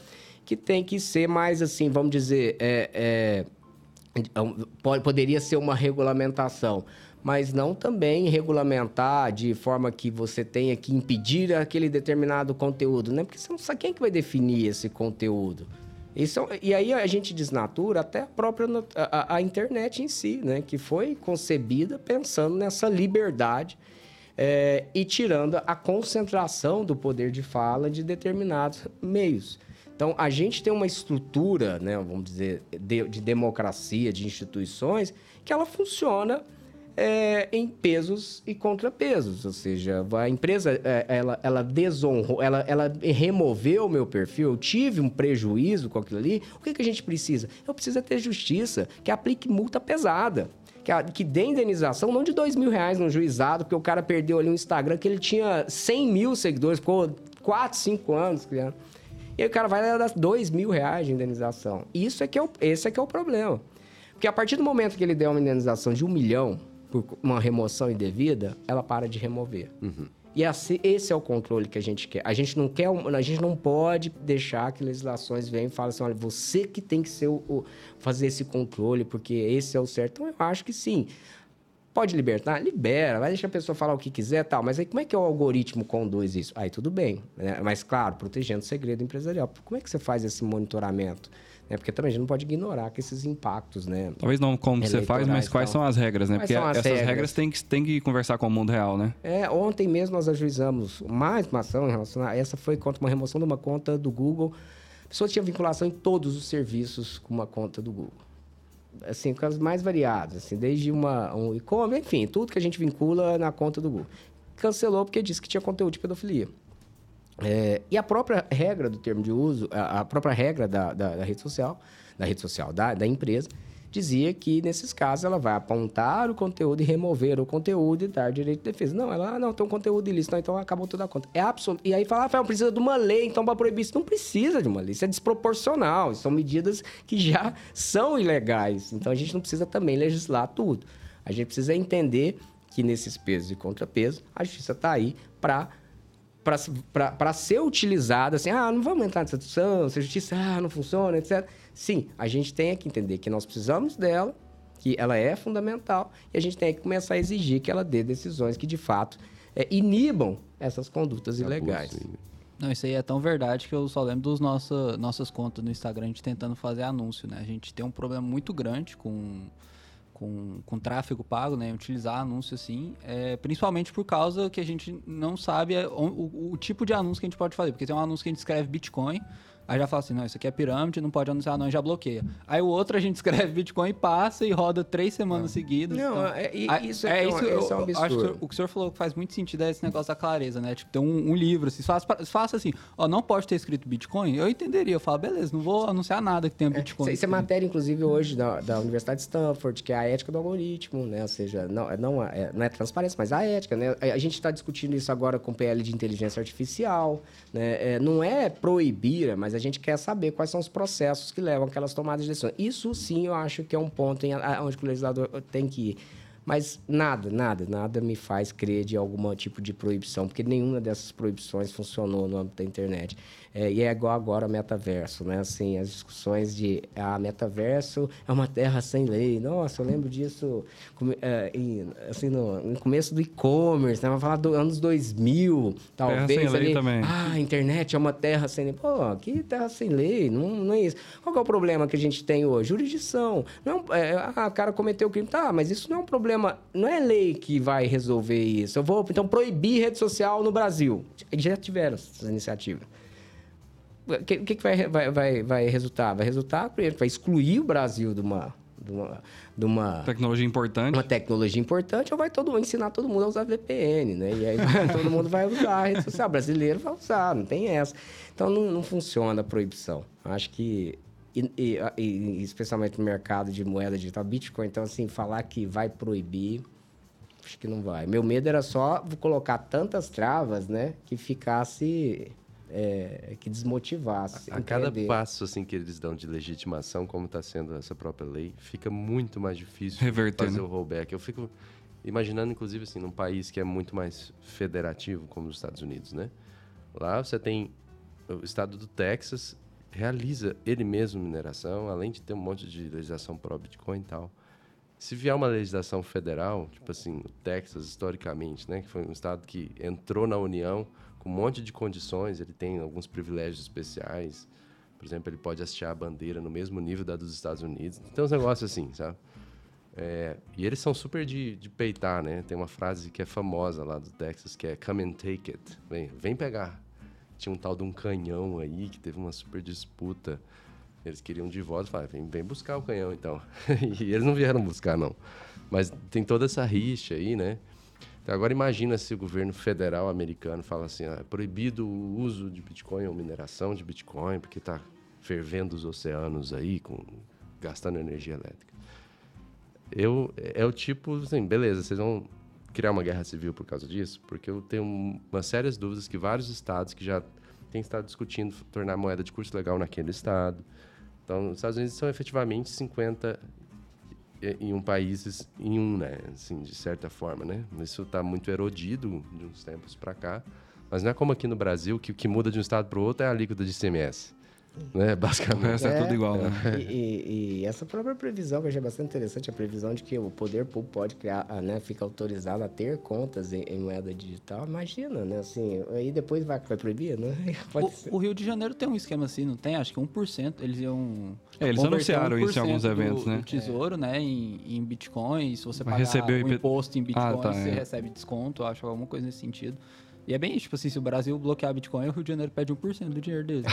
que tem que ser mais assim, vamos dizer, é, é, poderia ser uma regulamentação, mas não também regulamentar de forma que você tenha que impedir aquele determinado conteúdo, né? Porque você não sabe quem é que vai definir esse conteúdo. Isso, é e aí a gente desnatura até a própria a, a, internet em si, né? Que foi concebida pensando nessa liberdade é, e tirando a concentração do poder de fala de determinados meios. Então, a gente tem uma estrutura, né, vamos dizer, de, de democracia, de instituições, que ela funciona é, em pesos e contrapesos, ou seja, a empresa é, ela, ela desonrou, ela, ela removeu o meu perfil, eu tive um prejuízo com aquilo ali. O que, que a gente precisa? Eu preciso ter justiça que aplique multa pesada. Que, que dê indenização, não de dois mil reais no juizado, porque o cara perdeu ali um Instagram que ele tinha 100 mil seguidores, ficou 4, 5 anos criando. E aí o cara vai dar dois mil reais de indenização. Isso é que é o, esse é que é o problema. Porque a partir do momento que ele der uma indenização de um milhão, por uma remoção indevida, ela para de remover. Uhum. E assim, esse é o controle que a gente quer. A gente não quer, a gente não pode deixar que legislações venham e falem assim, olha, você que tem que ser o, o, fazer esse controle, porque esse é o certo. Então, eu acho que sim. Pode libertar? Libera, vai deixar a pessoa falar o que quiser tal. Mas aí como é que o algoritmo conduz isso? Aí tudo bem. Né? Mas, claro, protegendo o segredo empresarial. Como é que você faz esse monitoramento? Né? Porque também a gente não pode ignorar que esses impactos, né? Talvez não como você faz, mas quais são as regras, né? Quais Porque essas regras, regras têm, que, têm que conversar com o mundo real, né? É, ontem mesmo nós ajuizamos mais uma ação em relação a... Essa foi contra uma remoção de uma conta do Google. A pessoa tinha vinculação em todos os serviços com uma conta do Google assim, com as mais variadas, assim, desde uma, um e-commerce, enfim, tudo que a gente vincula na conta do Google. Cancelou porque disse que tinha conteúdo de pedofilia. É, e a própria regra do termo de uso, a, própria regra da, da, da, rede social, da rede social, da, da empresa, dizia que nesses casos ela vai apontar o conteúdo e remover o conteúdo e dar direito de defesa. Não, ela, ah, não, tem um conteúdo ilícito, então acabou toda a conta. É absoluto. E aí fala, ah, precisa de uma lei, então para proibir isso. Não precisa de uma lei, isso é desproporcional, são medidas que já são ilegais. Então a gente não precisa também legislar tudo. A gente precisa entender que nesses pesos e contrapesos, a justiça está aí para para ser utilizada, assim, ah, não vamos entrar nessa discussão, se a justiça ah, não funciona, etc. Sim, a gente tem que entender que nós precisamos dela, que ela é fundamental, e a gente tem que começar a exigir que ela dê decisões que, de fato, é, inibam essas condutas ilegais. Não, isso aí é tão verdade que eu só lembro das nossa, nossas contas no Instagram, a gente tentando fazer anúncio, né? A gente tem um problema muito grande com com, com tráfego pago, né? Utilizar anúncio assim, é, principalmente por causa que a gente não sabe o, o, o, tipo de anúncio que a gente pode fazer. Porque tem um anúncio que a gente escreve Bitcoin, Aí já fala assim, não, isso aqui é pirâmide, não pode anunciar não, e já bloqueia. Aí o outro a gente escreve Bitcoin e passa e roda três semanas não. seguidas. Não, então, é, é, isso é, é, isso, eu, é um absurdo. Acho que o que o senhor falou que faz muito sentido é esse negócio da clareza, né? Tipo, tem um, um livro, assim, faça, faça assim, ó, não pode ter escrito Bitcoin, eu entenderia, eu falo, beleza, não vou anunciar nada que tenha é, Bitcoin. Isso é matéria, inclusive, hoje da, da Universidade de Stanford, que é a ética do algoritmo, né? Ou seja, não, é, não, é, não é transparência, mas a ética, né? A gente está discutindo isso agora com o PL de inteligência artificial, né? É, não é proibir, mas a gente quer saber quais são os processos que levam aquelas tomadas de decisão. Isso sim eu acho que é um ponto em, onde o legislador tem que ir. Mas nada, nada, nada me faz crer de algum tipo de proibição, porque nenhuma dessas proibições funcionou no âmbito da internet. É, e é igual agora metaverso, né? Assim, as discussões de ah, metaverso é uma terra sem lei. Nossa, eu lembro disso é, em, assim, no, no começo do e-commerce, né? Vai falar dos anos 2000, talvez. Terra sem ali, lei também. Ah, a internet é uma terra sem lei. Pô, que terra sem lei? Não, não é isso. Qual é o problema que a gente tem hoje? Jurisdição. Não, é, ah, o cara cometeu o crime. Tá, mas isso não é um problema problema, não é lei que vai resolver isso. Eu vou, então, proibir rede social no Brasil. Já tiveram essas iniciativas. O que, que, vai, vai, vai, vai resultar? Vai resultar, vai excluir o Brasil de uma, de uma, de uma tecnologia importante. Uma tecnologia importante, ou vai todo ensinar todo mundo a usar VPN, né? E aí todo mundo vai usar a rede social. O brasileiro vai usar, não tem essa. Então não, não funciona a proibição. Acho que e, e, e, especialmente no mercado de moeda digital, Bitcoin. Então, assim, falar que vai proibir, acho que não vai. Meu medo era só colocar tantas travas, né, que ficasse. É, que desmotivasse. A, a cada passo assim que eles dão de legitimação, como está sendo essa própria lei, fica muito mais difícil Reverter, fazer né? o rollback. Eu fico imaginando, inclusive, assim, num país que é muito mais federativo, como os Estados Unidos, né? Lá você tem o estado do Texas realiza ele mesmo mineração, além de ter um monte de legislação pró Bitcoin e tal. Se vier uma legislação federal, tipo assim, o Texas historicamente, né, que foi um estado que entrou na União com um monte de condições, ele tem alguns privilégios especiais. Por exemplo, ele pode hastear a bandeira no mesmo nível da dos Estados Unidos. Tem uns negócios assim, sabe? É, e eles são super de, de peitar, né? Tem uma frase que é famosa lá do Texas, que é come and take it. Vem, vem pegar tinha um tal de um canhão aí que teve uma super disputa. Eles queriam de volta, falaram, vem, vem buscar o canhão então. e eles não vieram buscar, não. Mas tem toda essa rixa aí, né? Então, agora imagina se o governo federal americano fala assim, ah, é proibido o uso de Bitcoin ou mineração de Bitcoin, porque está fervendo os oceanos aí, com, gastando energia elétrica. Eu, é o tipo, assim, beleza, vocês vão criar uma guerra civil por causa disso? Porque eu tenho uma sérias dúvidas que vários estados que já têm estado discutindo tornar moeda de curso legal naquele estado. Então, os Estados Unidos são efetivamente 50 em um país em um, né? Assim, de certa forma, né? Isso está muito erodido de uns tempos para cá. Mas não é como aqui no Brasil, que o que muda de um estado para o outro é a alíquota de ICMS. Né? Basicamente. É, é tudo igual, né? E, e, e, essa própria previsão, que eu achei bastante interessante, a previsão de que o poder público pode criar, né, fica autorizado a ter contas em, em, moeda digital. Imagina, né? Assim, aí depois vai, vai proibir, né? O, o, Rio de Janeiro tem um esquema assim, não tem? Acho que 1%. Eles iam. É, eles anunciaram isso em alguns eventos, do, né? Do tesouro, é. né? Em, em Bitcoin. Se você pagar receber o imposto em Bitcoin, ah, tá, você é. recebe desconto, acho alguma coisa nesse sentido. E é bem isso, tipo assim, se o Brasil bloquear Bitcoin, o Rio de Janeiro pede 1% do dinheiro deles. Né?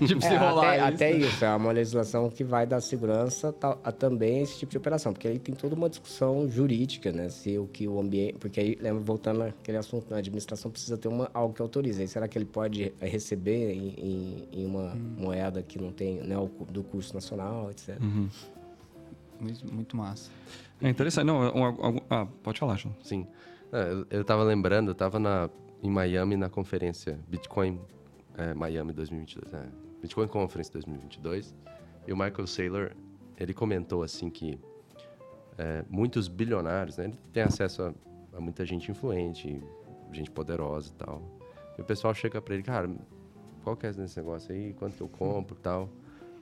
tipo, se é, rolar até, isso. Até isso, é uma legislação que vai dar segurança a, também esse tipo de operação, porque aí tem toda uma discussão jurídica, né? Se o que o ambiente. Porque aí, lembra, voltando àquele assunto, a administração precisa ter uma, algo que autorize. Aí, será que ele pode receber em, em, em uma hum. moeda que não tem, né, do curso nacional, etc. Uhum. Muito, muito massa. É interessante. Não, um, um, ah, pode falar, João. Sim. É, eu estava lembrando, eu estava na, em Miami na conferência Bitcoin é, Miami 2022, é, Bitcoin Conference 2022, e o Michael Saylor, ele comentou assim que é, muitos bilionários, né, ele tem acesso a, a, muita gente influente, gente poderosa e tal. E o pessoal chega para ele, cara, qual que é esse negócio aí, quanto que eu compro e tal,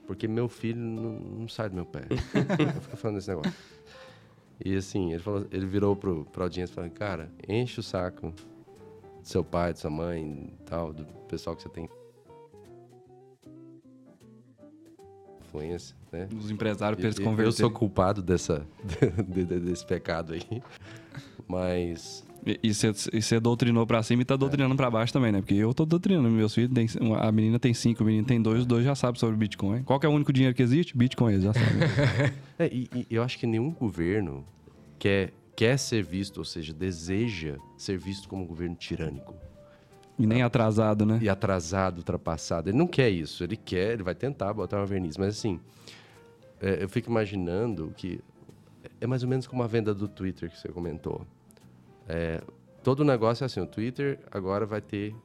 porque meu filho não, não sai do meu pé. eu fico falando desse negócio. E assim, ele, falou, ele virou pro, pro audiência e falou, cara, enche o saco do seu pai, de sua mãe tal, do pessoal que você tem influência, né? Os empresários para eles converterem. Eu sou culpado dessa, desse pecado aí, mas... E você doutrinou pra cima e tá doutrinando é. pra baixo também, né? Porque eu tô doutrinando meus filhos. Tem, a menina tem cinco, o menino tem dois, os dois já sabem sobre Bitcoin. Qual é o único dinheiro que existe? Bitcoin, eles já sabem. é, e, e, eu acho que nenhum governo quer, quer ser visto, ou seja, deseja ser visto como um governo tirânico. E nem atrasado, né? E atrasado, ultrapassado. Ele não quer isso. Ele quer, ele vai tentar botar uma verniz. Mas assim, é, eu fico imaginando que é mais ou menos como a venda do Twitter que você comentou. É, todo o negócio é assim, o Twitter agora vai ter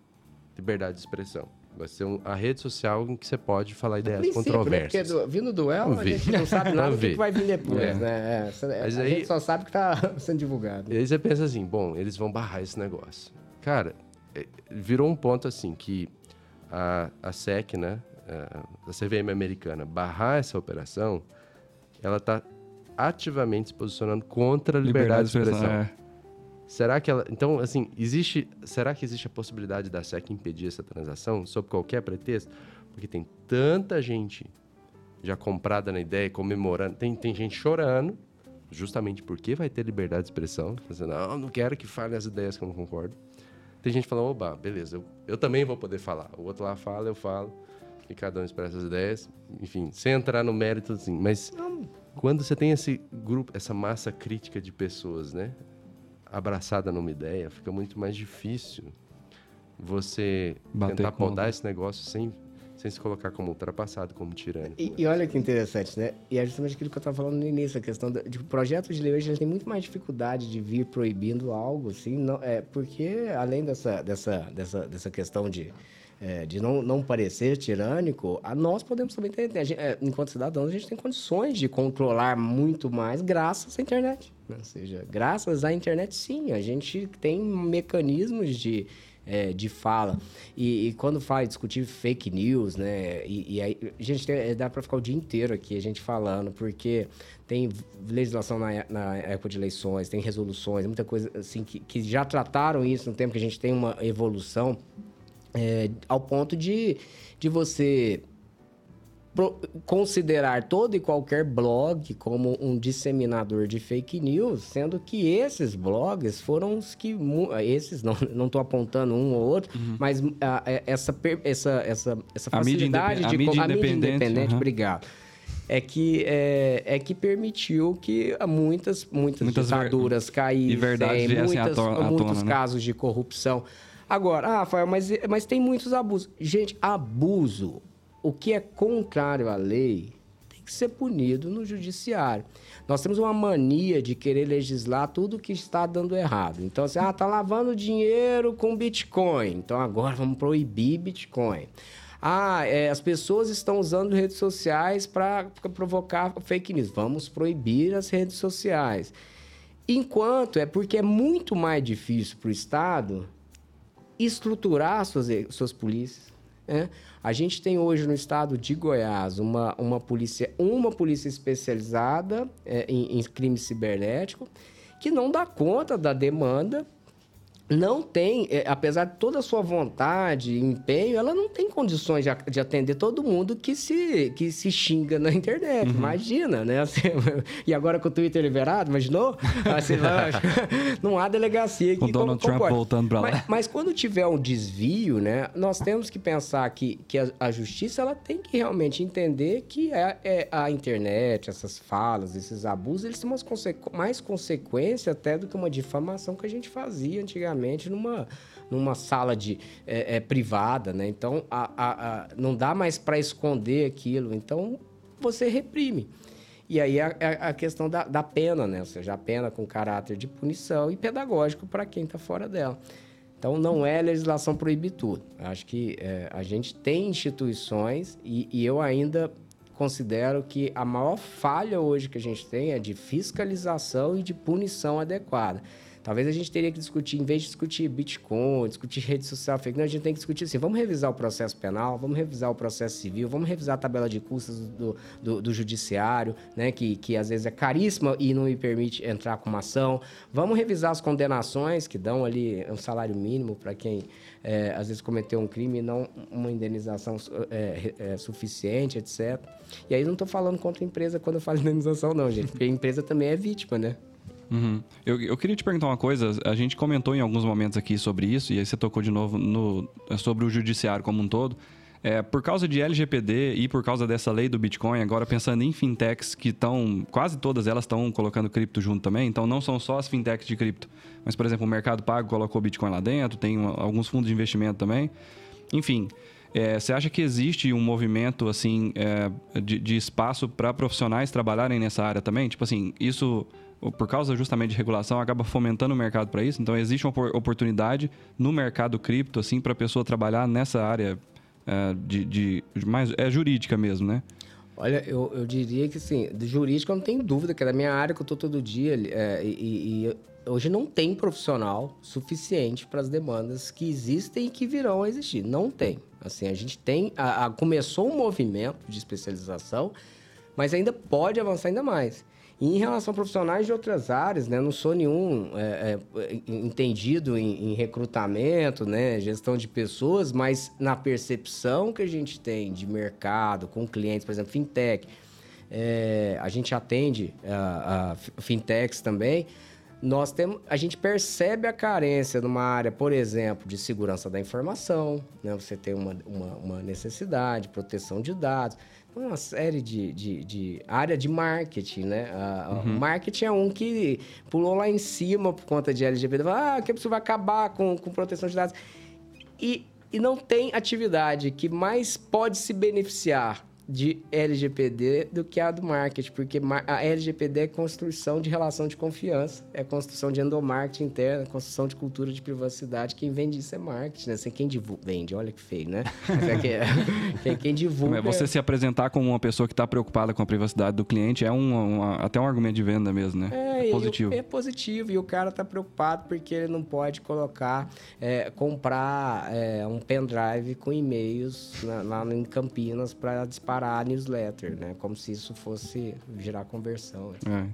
liberdade de expressão. Vai ser um, a rede social em que você pode falar ideias né? controversas. Né? Porque vindo do El, a gente não sabe nada do que, que, vai vir depois, é. né? É, Mas a aí, gente só sabe que está sendo divulgado. E aí você pensa assim, bom, eles vão barrar esse negócio. Cara, é, virou um ponto assim que a, a SEC, né, a CVM americana, barrar essa operação, ela está ativamente se posicionando contra a liberdade, liberdade de expressão. É. Será que ela. Então, assim, existe. Será que existe a possibilidade da SEC impedir essa transação sob qualquer pretexto? Porque tem tanta gente já comprada na ideia, comemorando. Tem, tem gente chorando justamente porque vai ter liberdade de expressão. Dizendo, não, não quero que fale as ideias que eu não concordo. Tem gente falando, oba, beleza, eu, eu também vou poder falar. O outro lá fala, eu falo. E cada um expressa as ideias. Enfim, sem entrar no mérito, assim. Mas quando você tem esse grupo, essa massa crítica de pessoas, né? Abraçada numa ideia, fica muito mais difícil você Bater tentar podar esse negócio sem, sem se colocar como ultrapassado, como tirânico. E, e olha que interessante, né? E é justamente aquilo que eu estava falando no início, a questão do- de que o projeto de lei hoje tem muito mais dificuldade de vir proibindo algo, assim, não, é, porque além dessa, dessa, dessa, dessa questão de, é, de não, não parecer tirânico, a, nós podemos também ter, a gente, é, enquanto cidadãos, a gente tem condições de controlar muito mais graças à internet. Ou seja, graças à internet, sim, a gente tem mecanismos de é, de fala. E, e quando fala discutir fake news, né? E, e aí, gente, tem- dá para ficar o dia inteiro aqui a gente falando, porque tem legislação na, é- na época de eleições, tem resoluções, muita coisa assim que, que já trataram isso no tempo que a gente tem uma evolução é, ao ponto de, de você considerar todo e qualquer blog como um disseminador de fake news, sendo que esses blogs foram os que esses não não estou apontando um ou outro, mas ah, é- essa per- essa essa essa Uhum. A mídia facilidade a de mídia co- a mídia independente, aham. obrigado. É que, é, é que permitiu que muitas, muitas, Muitas ver- ditaduras caíssem, e à muitas, to- à muitos tona, né? casos de corrupção. Agora, ah, Rafael, mas, mas tem muitos abusos. Gente, abuso, o que é contrário à lei, tem que ser punido no judiciário. Nós temos uma mania de querer legislar tudo que está dando errado. Então, assim, ah, tá lavando dinheiro com Bitcoin. Então, agora vamos proibir Bitcoin. Ah, é, as pessoas estão usando redes sociais para provocar fake news. Vamos proibir as redes sociais. Enquanto é porque é muito mais difícil para o Estado estruturar suas, suas polícias. né? A gente tem hoje no estado de Goiás uma, uma, polícia, uma polícia especializada é, em, em crime cibernético que não dá conta da demanda não tem, é, apesar de toda a sua vontade e empenho, ela não tem condições de, de atender todo mundo que se, que se xinga na internet. Uhum. Imagina, né? Assim, e agora com o Twitter liberado, imaginou? Assim, não há delegacia que Com Donald Trump voltando pra lá. Mas, mas quando tiver um desvio, né? Nós temos que pensar que, que a, a justiça ela tem que realmente entender que é, é a internet, essas falas, esses abusos, eles têm umas consequ- mais consequência até do que uma difamação que a gente fazia antigamente numa, numa sala de, é, é, privada, né? Então, a, a- a- não dá mais para esconder aquilo. Então, você reprime. E aí a questão da, da pena, né? Ou seja, a pena com caráter de punição e pedagógico para quem está fora dela. Então, não é legislação proibir tudo. Acho que é, a gente tem instituições e, e eu ainda considero que a maior falha hoje que a gente tem é de fiscalização e de punição adequada. Talvez a gente teria que discutir, em vez de discutir Bitcoin, discutir rede social fake news, a gente tem que discutir assim, vamos revisar o processo penal, vamos revisar o processo civil, vamos revisar a tabela de custos do, do, do judiciário, né, que, que às vezes é caríssima e não me permite entrar com uma ação. Vamos revisar as condenações, que dão ali um salário mínimo para quem é, às vezes cometeu um crime e não uma indenização é, é, suficiente, etc. E aí não estou falando contra a empresa quando eu falo indenização, não, gente, porque a empresa também é vítima, né? Uhum. Eu, eu queria te perguntar uma coisa. A gente comentou em alguns momentos aqui sobre isso, e aí você tocou de novo no, sobre o judiciário como um todo. É, por causa de LGPD e por causa dessa lei do Bitcoin, agora pensando em fintechs que estão, quase todas elas estão colocando cripto junto também, então não são só as fintechs de cripto, mas por exemplo, o Mercado Pago colocou Bitcoin lá dentro, tem alguns fundos de investimento também. Enfim, é, você acha que existe um movimento assim é, de, de espaço para profissionais trabalharem nessa área também? Tipo assim, isso por causa justamente de regulação acaba fomentando o mercado para isso. Então existe uma opor- oportunidade no mercado cripto assim para a pessoa trabalhar nessa área é, de, de mais é jurídica mesmo, né? Olha, eu, eu diria que assim, de jurídica eu não tenho dúvida, que é da minha área que eu tô todo dia. é, e, e hoje não tem profissional suficiente para as demandas que existem e que virão a existir. Não tem. Assim, a gente tem. a- a- começou um movimento de especialização, mas ainda pode avançar ainda mais. E em relação a profissionais de outras áreas, né? Não sou nenhum é, é, entendido em, em recrutamento, né? Gestão de pessoas, mas na percepção que a gente tem de mercado, com clientes, por exemplo, fintech, é, a gente atende a, a fintechs também, nós temos, a gente percebe a carência numa área, por exemplo, de segurança da informação, né? você tem uma, uma, uma necessidade, proteção de dados, uma série de, de, de, área de marketing, né? uhum. Marketing é um que pulou lá em cima por conta de LGBT. Ah, que isso vai acabar com, com proteção de dados. E, e não tem atividade que mais pode se beneficiar de LGPD do que a do marketing, porque a LGPD é construção de relação de confiança, é construção de endomarketing interno, é construção de cultura de privacidade. Quem vende isso é marketing, né? Assim, quem divulga, vende, olha que feio, né? É quem, quem, divulga... Você se apresentar como uma pessoa que está preocupada com a privacidade do cliente é um, um, até um argumento de venda mesmo, né? É, é positivo. é positivo, e o cara está preocupado porque ele não pode colocar, é, comprar é, um pendrive com e-mails lá em Campinas para disparar disparar a newsletter, né? Como se isso fosse gerar conversão. Assim.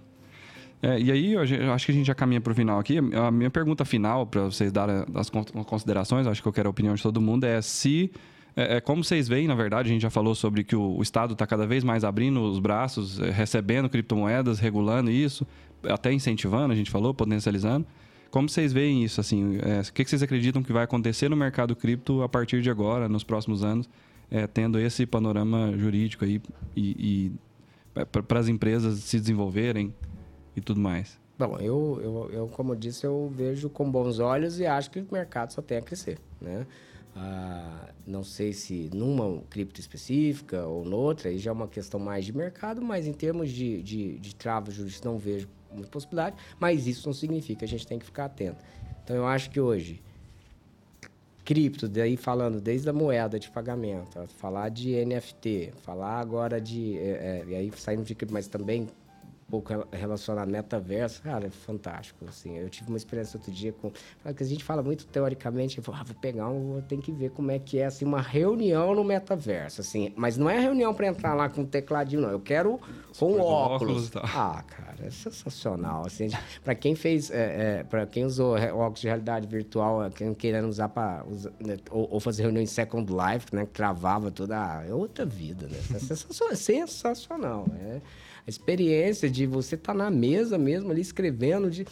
É. é. e aí, eu acho que a gente já caminha para o final aqui. A minha pergunta final, para vocês darem as considerações, acho que eu quero a opinião de todo mundo, é se. É, é como vocês veem, na verdade, a gente já falou sobre que o, o Estado está cada vez mais abrindo os braços, é, recebendo criptomoedas, regulando isso, até incentivando, a gente falou, potencializando. Como vocês veem isso? Assim, é, o que vocês acreditam que vai acontecer no mercado cripto a partir de agora, nos próximos anos? É, tendo esse panorama jurídico aí e, e para as empresas se desenvolverem e tudo mais? Bom, eu, eu, eu, como eu disse, eu vejo com bons olhos e acho que o mercado só tem a crescer, né? Ah, não sei se numa cripto específica ou noutra, aí já é uma questão mais de mercado, mas em termos de, de, de trava jurídica não vejo muita possibilidade, mas isso não significa, a gente tem que ficar atento. Então eu acho que hoje cripto, daí falando desde a moeda de pagamento, falar de NFT, falar agora de. É, é, e aí saindo de cripto, mas também pouco relacionado a metaverso, cara, é fantástico, assim. Eu tive uma experiência outro dia com... Que a gente fala muito teoricamente, eu falo, ah, vou pegar um... Tem que ver como é que é, assim, uma reunião no metaverso, assim. Mas não é reunião para entrar lá com um tecladinho, não. Eu quero com óculos. óculos ah, cara, é sensacional, assim. para quem fez... É, é, para quem usou óculos de realidade virtual, é, quem querendo usar para... Né, ou, ou, fazer reunião em Second Life, né? Que travava toda... É outra vida, né? É sensacional. É sensacional, é a experiência de você estar tá na mesa mesmo ali escrevendo. De...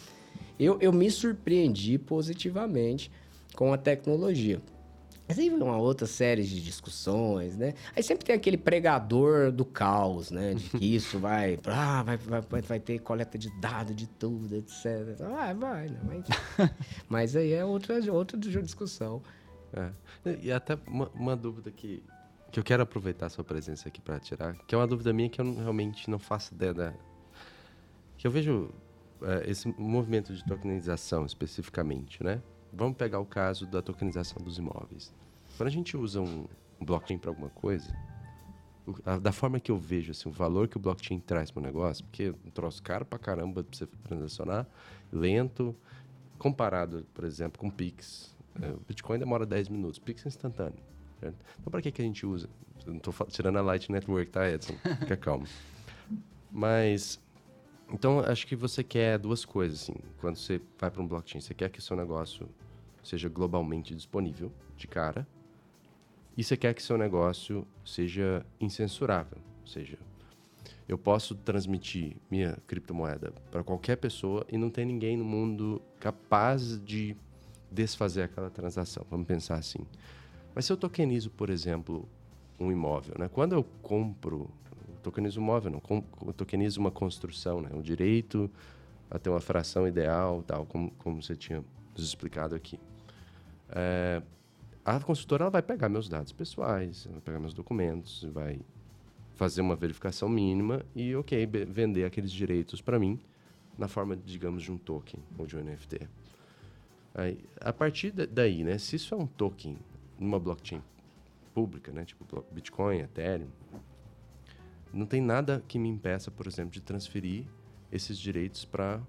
Eu, eu me surpreendi positivamente com a tecnologia. Mas aí vem uma outra série de discussões, né? Aí sempre tem aquele pregador do caos, né? De que isso vai, ah, vai, vai, vai ter coleta de dados de tudo, etc. Ah, vai, né? Mas, mas aí é outra, outra discussão. É. E até uma, uma dúvida que que eu quero aproveitar a sua presença aqui para tirar, que é uma dúvida minha que eu realmente não faço ideia da... Que eu vejo é, esse movimento de tokenização especificamente, né? Vamos pegar o caso da tokenização dos imóveis. Quando a gente usa um, blockchain para alguma coisa, da forma que eu vejo assim, o valor que o blockchain traz para o negócio, porque é um troço caro para caramba para você transacionar, lento, comparado, por exemplo, com Pix. É, o Bitcoin demora 10 minutos, Pix é instantâneo. Certo? Então, para que, que a gente usa? não estou tirando a Light Network, tá, Edson? Fica calmo. Mas, então, acho que você quer duas coisas, assim. Quando você vai para um blockchain, você quer que seu negócio seja globalmente disponível, de cara. E você quer que seu negócio seja incensurável. Ou seja, eu posso transmitir minha criptomoeda para qualquer pessoa e não tem ninguém no mundo capaz de desfazer aquela transação. Vamos pensar assim. Mas se eu tokenizo, por exemplo, um imóvel, né? Quando eu compro, eu tokenizo um imóvel, não, eu tokenizo uma construção, né? O direito a ter uma fração ideal, tal, como, como você tinha nos explicado aqui. É, a construtora ela vai pegar meus dados pessoais, vai pegar meus documentos, vai fazer uma verificação mínima e, ok, vender aqueles direitos para mim na forma, digamos, de um token ou de um NFT. Aí, a partir daí, né, se isso é um token numa blockchain pública, né, tipo Bitcoin, Ethereum, não tem nada que me impeça, por exemplo, de transferir esses direitos para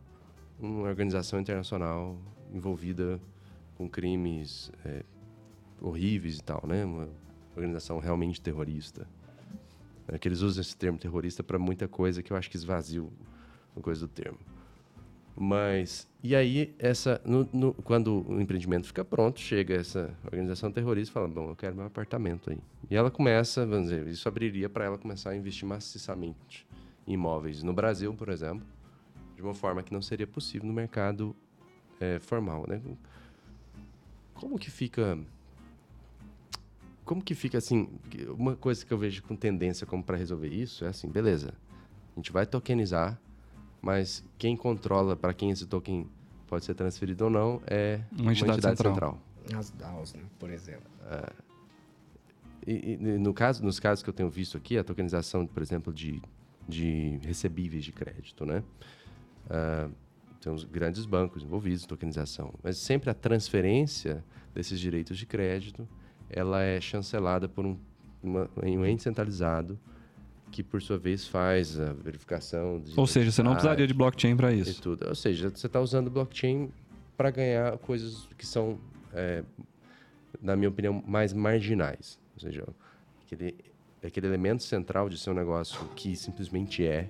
uma organização internacional envolvida com crimes é, horríveis e tal, né? Uma organização realmente terrorista. É que eles usam esse termo terrorista para muita coisa que eu acho que esvazia a coisa do termo. Mas, e aí, essa, no, no, quando o empreendimento fica pronto, chega essa organização terrorista e fala: Bom, eu quero meu apartamento aí. E ela começa, vamos dizer, isso abriria para ela começar a investir maciçamente imóveis no Brasil, por exemplo, de uma forma que não seria possível no mercado é, formal, né? Como que fica como que fica assim? Uma coisa que eu vejo com tendência como para resolver isso é assim, beleza? A gente vai tokenizar, mas quem controla para quem esse token pode ser transferido ou não é uma entidade, uma entidade central. central. As DAOs, né? por exemplo. É. E, e, no caso, nos casos que eu tenho visto aqui, a tokenização, por exemplo, de, de recebíveis de crédito, né? Uh, temos grandes bancos envolvidos em tokenização, mas sempre a transferência desses direitos de crédito ela é chancelada por um, uma, um ente centralizado que, por sua vez, faz a verificação. Ou seja, você não precisaria de blockchain para isso. tudo. Ou seja, você está usando blockchain para ganhar coisas que são, é, na minha opinião, mais marginais. Ou seja, aquele, aquele elemento central de ser um negócio que simplesmente é,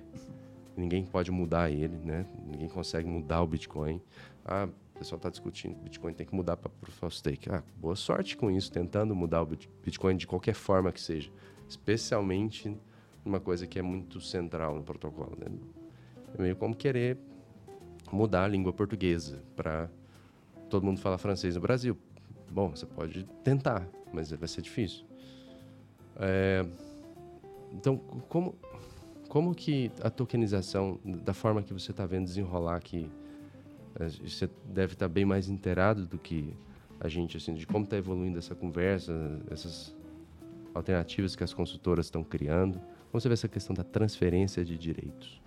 ninguém pode mudar ele, né? Ninguém consegue mudar o Bitcoin. Ah, o pessoal está discutindo Bitcoin tem que mudar para Proof of Stake. Ah, boa sorte com isso, tentando mudar o Bitcoin de qualquer forma que seja, especialmente uma coisa que é muito central no protocolo. Né? É meio como querer mudar a língua portuguesa para todo mundo falar francês no Brasil. Bom, você pode tentar, mas vai ser difícil. É, então, como, como que a tokenização, da forma que você está vendo desenrolar aqui, você deve estar bem mais inteirado do que a gente, assim, de como está evoluindo essa conversa, essas alternativas que as consultoras estão criando. Como você vê essa questão da transferência de direitos?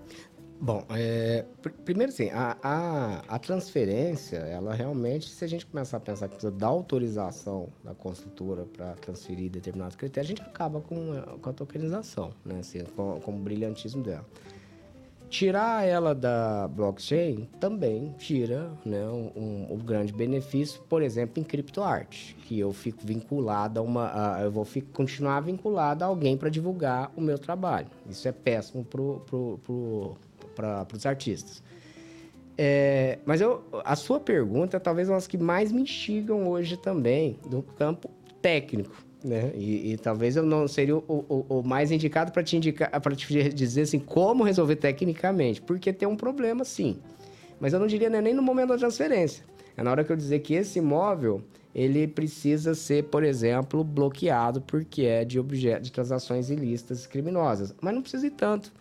Bom, é, pr primeiro assim, a, a, a, transferência, ela realmente, se a gente começar a pensar que precisa da autorização da construtora para transferir determinados critérios, a gente acaba com, com a tokenização, né? Assim, com, com o brilhantismo dela. Tirar ela da blockchain também tira né, um, um, grande benefício, por exemplo, em criptoarte, que eu fico vinculado a uma. A, eu vou fico, continuar vinculado a alguém para divulgar o meu trabalho. Isso é péssimo para pro, pro, pro, os artistas. É, mas eu, a sua pergunta é talvez uma das que mais me instigam hoje também, do campo técnico né? E, e, talvez eu não seria o, o, o mais indicado para te indicar, para te dizer assim como resolver tecnicamente, porque tem um problema sim. Mas eu não diria né, nem no momento da transferência. É na hora que eu dizer que esse imóvel ele precisa ser, por exemplo, bloqueado porque é de objeto de transações ilícitas criminosas. Mas não precisa ir tanto.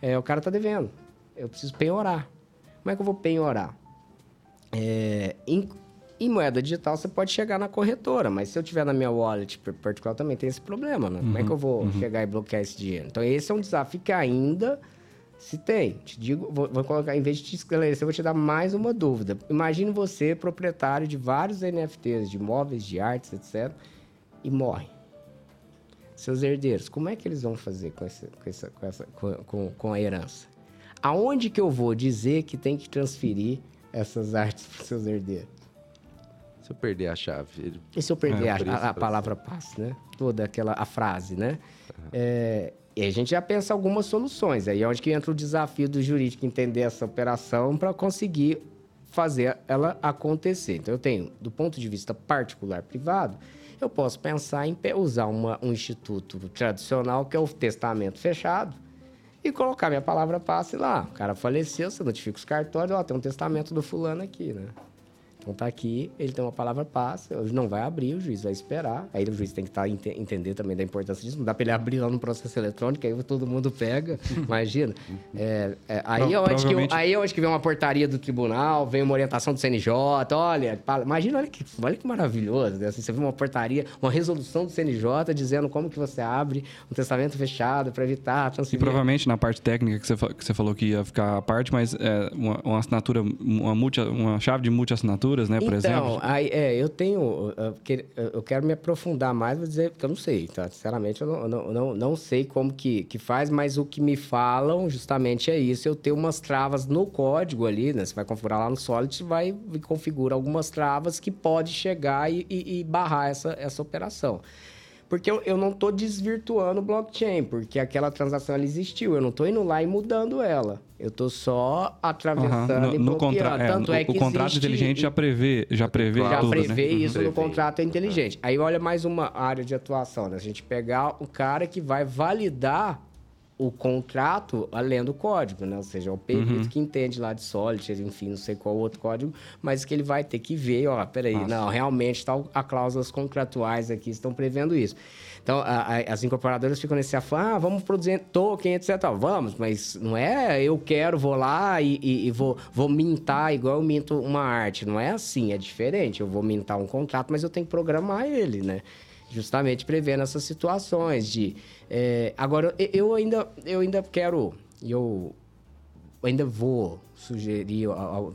É, o cara está devendo. Eu preciso penhorar. Como é que eu vou penhorar? É, em moeda digital você pode chegar na corretora, mas se eu tiver na minha wallet particular também tem esse problema, né? Uhum, Como é que eu vou uhum. chegar e bloquear esse dinheiro? Então esse é um desafio que ainda se tem. Te digo, vou, vou colocar, em vez de te esclarecer, eu vou te dar mais uma dúvida. Imagine você, proprietário de vários NFTs, de imóveis, de artes, etc., e morre. Seus herdeiros, como é que eles vão fazer com, esse, com, essa, com, essa, com, com a herança? Aonde que eu vou dizer que tem que transferir essas artes para seus herdeiros? Se eu perder a chave. E se eu perder é, a, a, a palavra passe, né? Toda aquela a frase, né? Uhum. É, e a gente já pensa algumas soluções. Aí é onde que entra o desafio do jurídico entender essa operação para conseguir fazer ela acontecer. Então eu tenho, do ponto de vista particular privado, eu posso pensar em usar uma, um instituto tradicional que é o testamento fechado e colocar minha palavra passe lá. O cara faleceu, você notifica os cartórios, ó, tem um testamento do fulano aqui, né? Então tá aqui, ele tem uma palavra passa, não vai abrir, o juiz vai esperar. Aí o juiz tem que tá, ent entender também da importância disso. Não dá para ele abrir lá no processo eletrônico, aí todo mundo pega. Imagina. É, é, aí, é onde provavelmente... que, aí é onde que vem uma portaria do tribunal, vem uma orientação do CNJ. Olha, imagina, olha que, olha que maravilhoso. Né? Assim, você vê uma portaria, uma resolução do CNJ dizendo como que você abre um testamento fechado para evitar a E provavelmente na parte técnica que você, que você falou que ia ficar a parte, mas é uma, uma assinatura, uma, multi, uma chave de multi-assinatura né, por então, exemplo? Aí, é, eu tenho. Eu quero me aprofundar mais, vou dizer que eu não sei, tá? Sinceramente, eu não, não, não, não sei como que, que faz, mas o que me falam justamente é isso. Eu tenho umas travas no código ali, né? Você vai configurar lá no Solid, vai e configura algumas travas que pode chegar e, e, e barrar essa, essa operação. Porque eu, eu não estou desvirtuando o blockchain, porque aquela transação ela existiu. Eu não estou indo lá e mudando ela. Eu estou só atravessando uhum. no, e no contra... É, Tanto é, é que o contrato existe... inteligente já prevê, já prevê já tudo, prevê né? isso prevê. no contrato inteligente. Aí olha mais uma área de atuação, né? A gente pegar o cara que vai validar o contrato além o código, né? Ou seja, é o perito uhum. que entende lá de Solid, enfim, não sei qual outro código, mas que ele vai ter que ver, ó, peraí, Nossa. não, realmente tá, a cláusulas contratuais aqui estão prevendo isso. Então, a, a, as incorporadoras ficam nesse afã, ah, vamos produzir token, etc. Vamos, mas não é eu quero, vou lá e, e, e, vou, vou mintar igual eu minto uma arte. Não é assim, é diferente. Eu vou mintar um contrato, mas eu tenho que programar ele, né? Justamente prevendo essas situações de... É, agora, eu ainda, eu ainda quero... Eu ainda vou sugerir,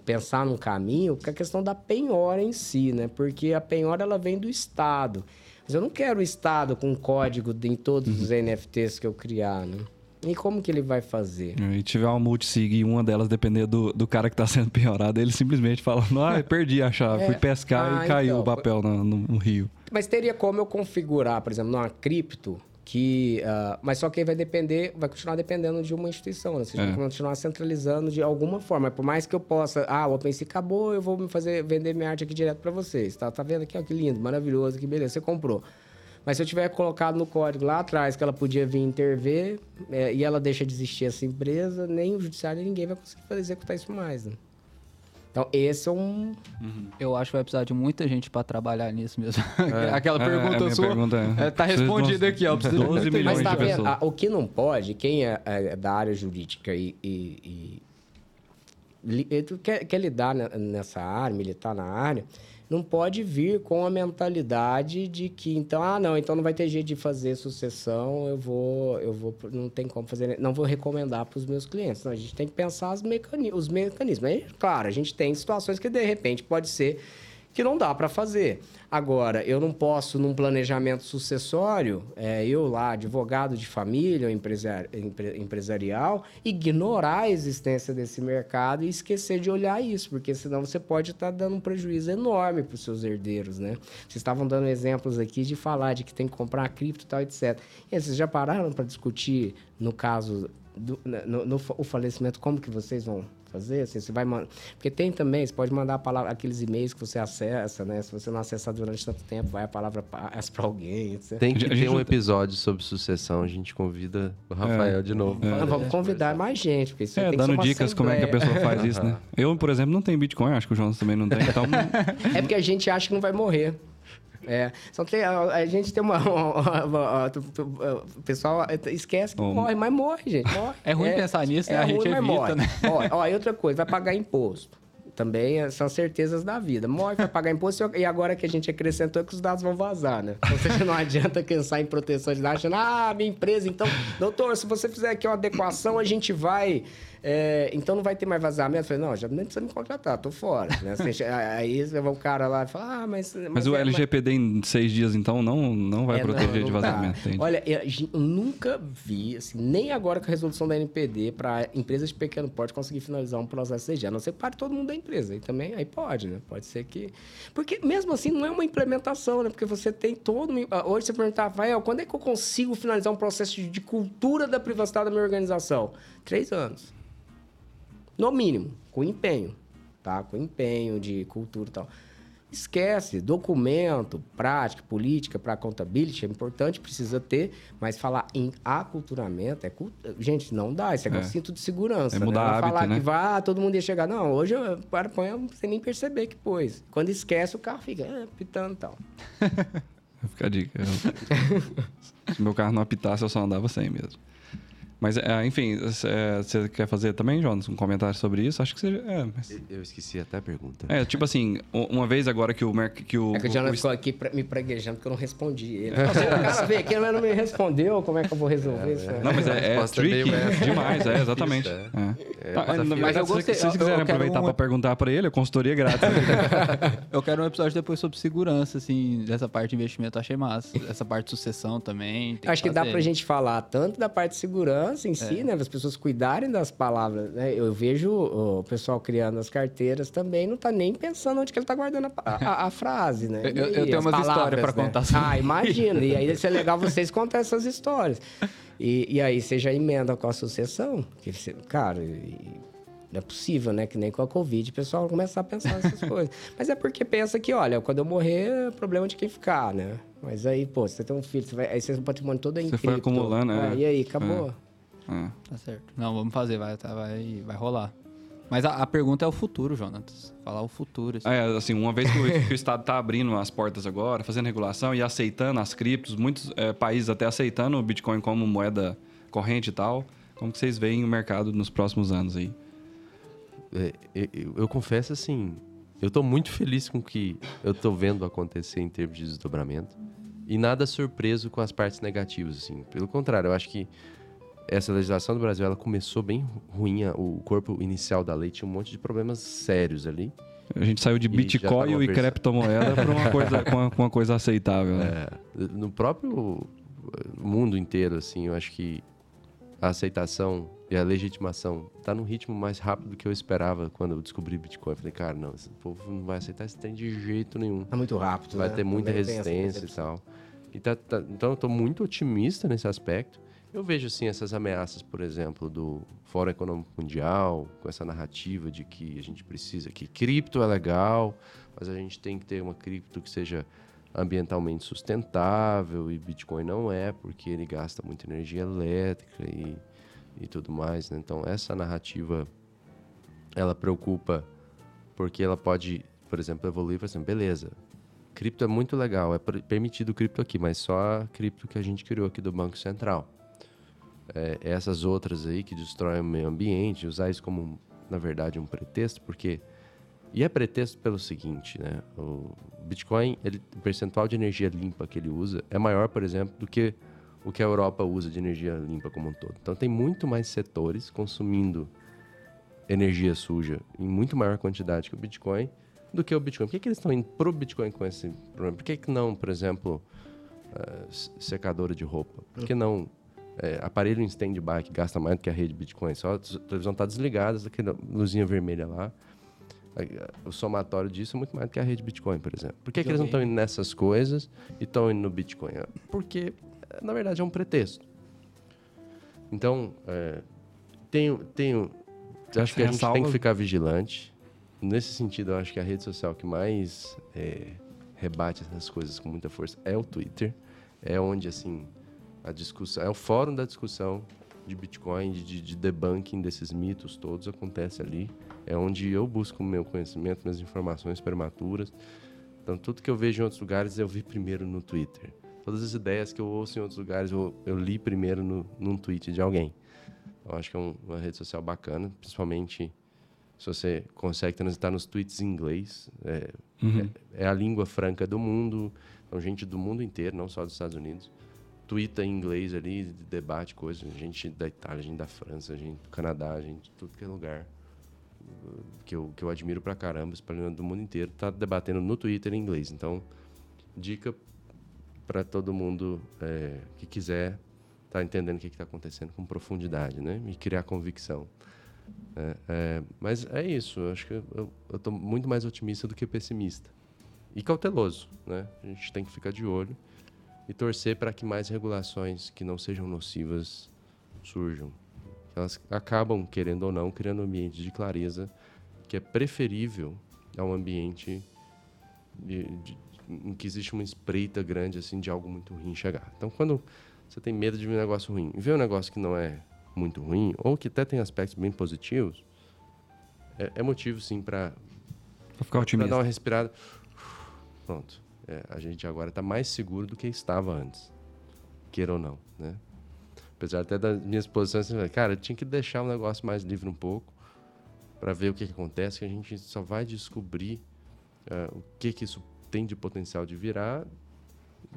pensar num caminho, que a questão da penhora em si, né? Porque a penhora, ela vem do Estado. Mas eu não quero o Estado com código em todos uhum. os NFTs que eu criar, né? E como que ele vai fazer? E tiver uma multisig e uma delas depender do, do cara que está sendo piorado, ele simplesmente fala, ah, perdi a chave, é. fui pescar ah, e caiu então, o papel no, no, no, rio. Mas teria como eu configurar, por exemplo, numa cripto, que uh, mas só que vai depender vai continuar dependendo de uma instituição né? você é. vai continuar centralizando de alguma forma por mais que eu possa ah o OpenSea acabou eu vou me fazer vender minha arte aqui direto para vocês tá tá vendo aqui ó, que lindo maravilhoso que beleza você comprou mas se eu tiver colocado no código lá atrás que ela podia vir intervir é, e ela deixa de existir essa empresa nem o judiciário ninguém vai conseguir fazer, executar isso mais né? Então, esse é um. Uhum. Eu acho que vai precisar de muita gente para trabalhar nisso mesmo. É, Aquela é, pergunta é, sua. Pergunta é. tá respondida aqui, ó. Precisa 12 de milhões Mas tá de vendo? o que não pode, quem é, é da área jurídica e, e, e, e quer, quer lidar nessa área, militar na área, não pode vir com a mentalidade de que então ah não então não vai ter jeito de fazer sucessão eu vou eu vou não tem como fazer não vou recomendar para os meus clientes. Não, a gente tem que pensar os mecanismos os mecanismos. Aí, claro a gente tem situações que de repente pode ser que não dá para fazer. Agora, eu não posso, num planejamento sucessório, é, eu lá, advogado de família, empresari empresarial, ignorar a existência desse mercado e esquecer de olhar isso, porque senão você pode estar tá dando um prejuízo enorme para os seus herdeiros, né? Vocês estavam dando exemplos aqui de falar de que tem que comprar cripto e tal, etc. E vocês já pararam para discutir, no caso, do, no, no, o falecimento, como que vocês vão fazer, assim, você vai mandar. Porque tem também, você pode mandar a palavra, aqueles e-mails que você acessa, né? Se você não acessar durante tanto tempo, vai a palavra para alguém, etc. Tem que ter um episódio sobre sucessão, a gente convida o Rafael é, de novo. É. vamos convidar mais gente, porque isso é, dando dicas como é que a pessoa faz isso, né? Eu, por exemplo, não tenho Bitcoin, acho que o Jonas também não tem, então... é porque a gente acha que não vai morrer. É, só tem, a, a, gente tem uma, uma, uma, O pessoal esquece que Bom. morre, mas morre, gente. Morre. É ruim é, pensar nisso, né? É a gente ruim, evita, morre. né? Ó, ó, e outra coisa, vai pagar imposto. Também é, são certezas da vida. Morre, vai pagar imposto e agora que a gente acrescentou é que os dados vão vazar, né? Ou seja, não adianta pensar em proteção de dados achando, ah, minha empresa, então, doutor, se você fizer aqui uma adequação, a gente vai é, então não vai ter mais vazamento. Eu falei, não, já nem precisa me contratar, tô fora. Né? Assim, aí o cara lá e fala, ah, mas. Mas, mas o é, LGPD mas... em seis dias, então, não, não vai é, proteger não, de vazamento. Olha, eu, nunca vi, assim, nem agora com a resolução da NPD, para empresas de pequeno porte conseguir finalizar um processo CG. A não ser que pare todo mundo da empresa. E também aí pode, né? Pode ser que. Porque mesmo assim não é uma implementação, né? Porque você tem todo. Hoje você perguntar, Rafael, quando é que eu consigo finalizar um processo de cultura da privacidade da minha organização? Três anos. No mínimo, com empenho, tá? Com empenho de cultura e tal. Esquece, documento, prática, política para accountability é importante, precisa ter, mas falar em aculturamento é cult... gente, não dá, isso é, é. cinto de segurança. É mudar né? hábito, falar né? que vai, todo mundo ia chegar, não, hoje eu para põe sem nem perceber que pôs. Quando esquece, o carro fica é, pitando e tal. Fica a dica. Se meu carro não apitasse, eu só andava sem mesmo. Mas, é, enfim, você quer fazer também, Jonas, um comentário sobre isso? Acho que você. É, mas... Eu esqueci até a pergunta. É, tipo assim, uma vez agora que o. Que o é que o Jonas o... ficou aqui pra, me praguejando porque eu não respondi ele. o cara veio aqui, mas não me respondeu, como é que eu vou resolver é, isso? É. Não, mas é, é tricky demais, é, exatamente. É. É. Tá, mas eu gostei, se vocês quiserem aproveitar um... para perguntar para ele, a consultoria grátis. eu quero um episódio depois sobre segurança, assim, dessa parte de investimento, achei massa. Essa parte de sucessão também. Acho que, que dá pra gente falar tanto da parte de segurança em é. si, né? As pessoas cuidarem das palavras. Né? Eu vejo o pessoal criando as carteiras também, não tá nem pensando onde que ele tá guardando a, a, a frase, né? eu, eu tenho umas histórias para né? contar sobre Ah, imagina. E aí é legal vocês contar essas histórias. E, e aí você já emenda com a sucessão. Que você, cara, não é possível, né? Que nem com a Covid o pessoal começar a pensar nessas coisas. Mas é porque pensa que, olha, quando eu morrer, é problema de quem ficar, né? Mas aí, pô, você tem um filho, você vai, aí seu patrimônio todo é em Você foi acumulando, né? É, e aí, acabou. É. É. Tá certo. Não, vamos fazer, vai, tá, vai, vai rolar. Mas a, a pergunta é o futuro, Jonatas. Falar o futuro. assim. É, assim, uma vez que o, que o Estado está abrindo as portas agora, fazendo regulação e aceitando as criptos, muitos é, países até aceitando o Bitcoin como moeda corrente e tal, como que vocês veem o mercado nos próximos anos aí? É, eu, eu confesso assim, eu tô muito feliz com o que eu tô vendo acontecer em termos de desdobramento. E nada surpreso com as partes negativas, assim. Pelo contrário, eu acho que essa legislação do Brasil, ela começou bem ruim. O corpo inicial da lei tinha um monte de problemas sérios ali. A gente saiu de E Bitcoin e perce- criptomoeda para uma coisa, uma, uma coisa aceitável. Né? É, no próprio mundo inteiro, assim, eu acho que a aceitação e a legitimação tá num ritmo mais rápido do que eu esperava quando eu descobri Bitcoin. Eu falei, cara, não, esse povo não vai aceitar esse trem de jeito nenhum. Tá muito rápido, vai né? ter muita Também resistência e tal. E tá- tá- então eu tô muito otimista nesse aspecto. Eu vejo assim essas ameaças, por exemplo, do Fórum Econômico Mundial, com essa narrativa de que a gente precisa que cripto é legal, mas a gente tem que ter uma cripto que seja ambientalmente sustentável e Bitcoin não é, porque ele gasta muita energia elétrica e, e tudo mais. né? Então essa narrativa ela preocupa porque ela pode, por exemplo, evoluir para assim, beleza, cripto é muito legal, é per- permitido cripto aqui, mas só a cripto que a gente criou aqui do Banco Central. É, essas outras aí que destroem o meio ambiente, usar isso como, na verdade, um pretexto, porque. E é pretexto pelo seguinte, né? O Bitcoin, ele, o percentual de energia limpa que ele usa é maior, por exemplo, do que o que a Europa usa de energia limpa como um todo. Então tem muito mais setores consumindo energia suja em muito maior quantidade que o Bitcoin do que o Bitcoin. Por que, que eles estão indo pro Bitcoin com esse problema? Por que, que não, por exemplo, s- secadora de roupa? Por que não eh, aparelho em stand-by que gasta mais do que a rede Bitcoin? Só a televisão está desligada, aquela luzinha vermelha lá. O somatório disso é muito mais do que a rede Bitcoin, por exemplo. Por que, que eles não estão indo nessas coisas e estão indo no Bitcoin? É Porque, na verdade, é um pretexto. Então, eh, tenho, tenho, acho que a gente tem que ficar vigilante. Nesse sentido, eu acho que a rede social que mais eh, rebate essas coisas com muita força é o Twitter. É onde, assim, a discussão... É o fórum da discussão de Bitcoin, de, de, de debunking desses mitos todos acontece ali. É onde eu busco o meu conhecimento, minhas informações prematuras. Então, tudo que eu vejo em outros lugares, eu vi primeiro no Twitter. Todas as ideias que eu ouço em outros lugares, eu, eu li primeiro no, num tweet de alguém. Eu acho que é um- uma rede social bacana, principalmente se você consegue transitar nos tweets em inglês. É, é, é a língua franca do mundo, então gente do mundo inteiro, não só dos Estados Unidos. Twitta em inglês ali, debate coisas. Gente da Itália, gente da França, gente do Canadá, gente de tudo que é lugar. uh, Que eu, que eu admiro pra caramba, espalhando do mundo inteiro, tá debatendo no Twitter em inglês. Então, dica para todo mundo é, que quiser estar entendendo o que está acontecendo com profundidade, né? E criar convicção. É, é, mas é isso. Eu acho que eu estou muito mais otimista do que pessimista e cauteloso, né? A gente tem que ficar de olho e torcer para que mais regulações que não sejam nocivas surjam. Elas acabam, querendo ou não, criando um ambiente de clareza que é preferível a um ambiente de- de- em que existe uma espreita grande assim de algo muito ruim chegar. Então, quando você tem medo de ver um negócio ruim ver um negócio que não é muito ruim ou que até tem aspectos bem positivos, é, é motivo sim para Pra ficar otimista. dar uma respirada. Pronto. É, a gente agora está mais seguro do que estava antes. Queira ou não, né? Apesar até das minhas posições, assim, cara, eu tinha que deixar o negócio mais livre um pouco para ver o que, que acontece, que a gente só vai descobrir é, o que, que isso tem de potencial de virar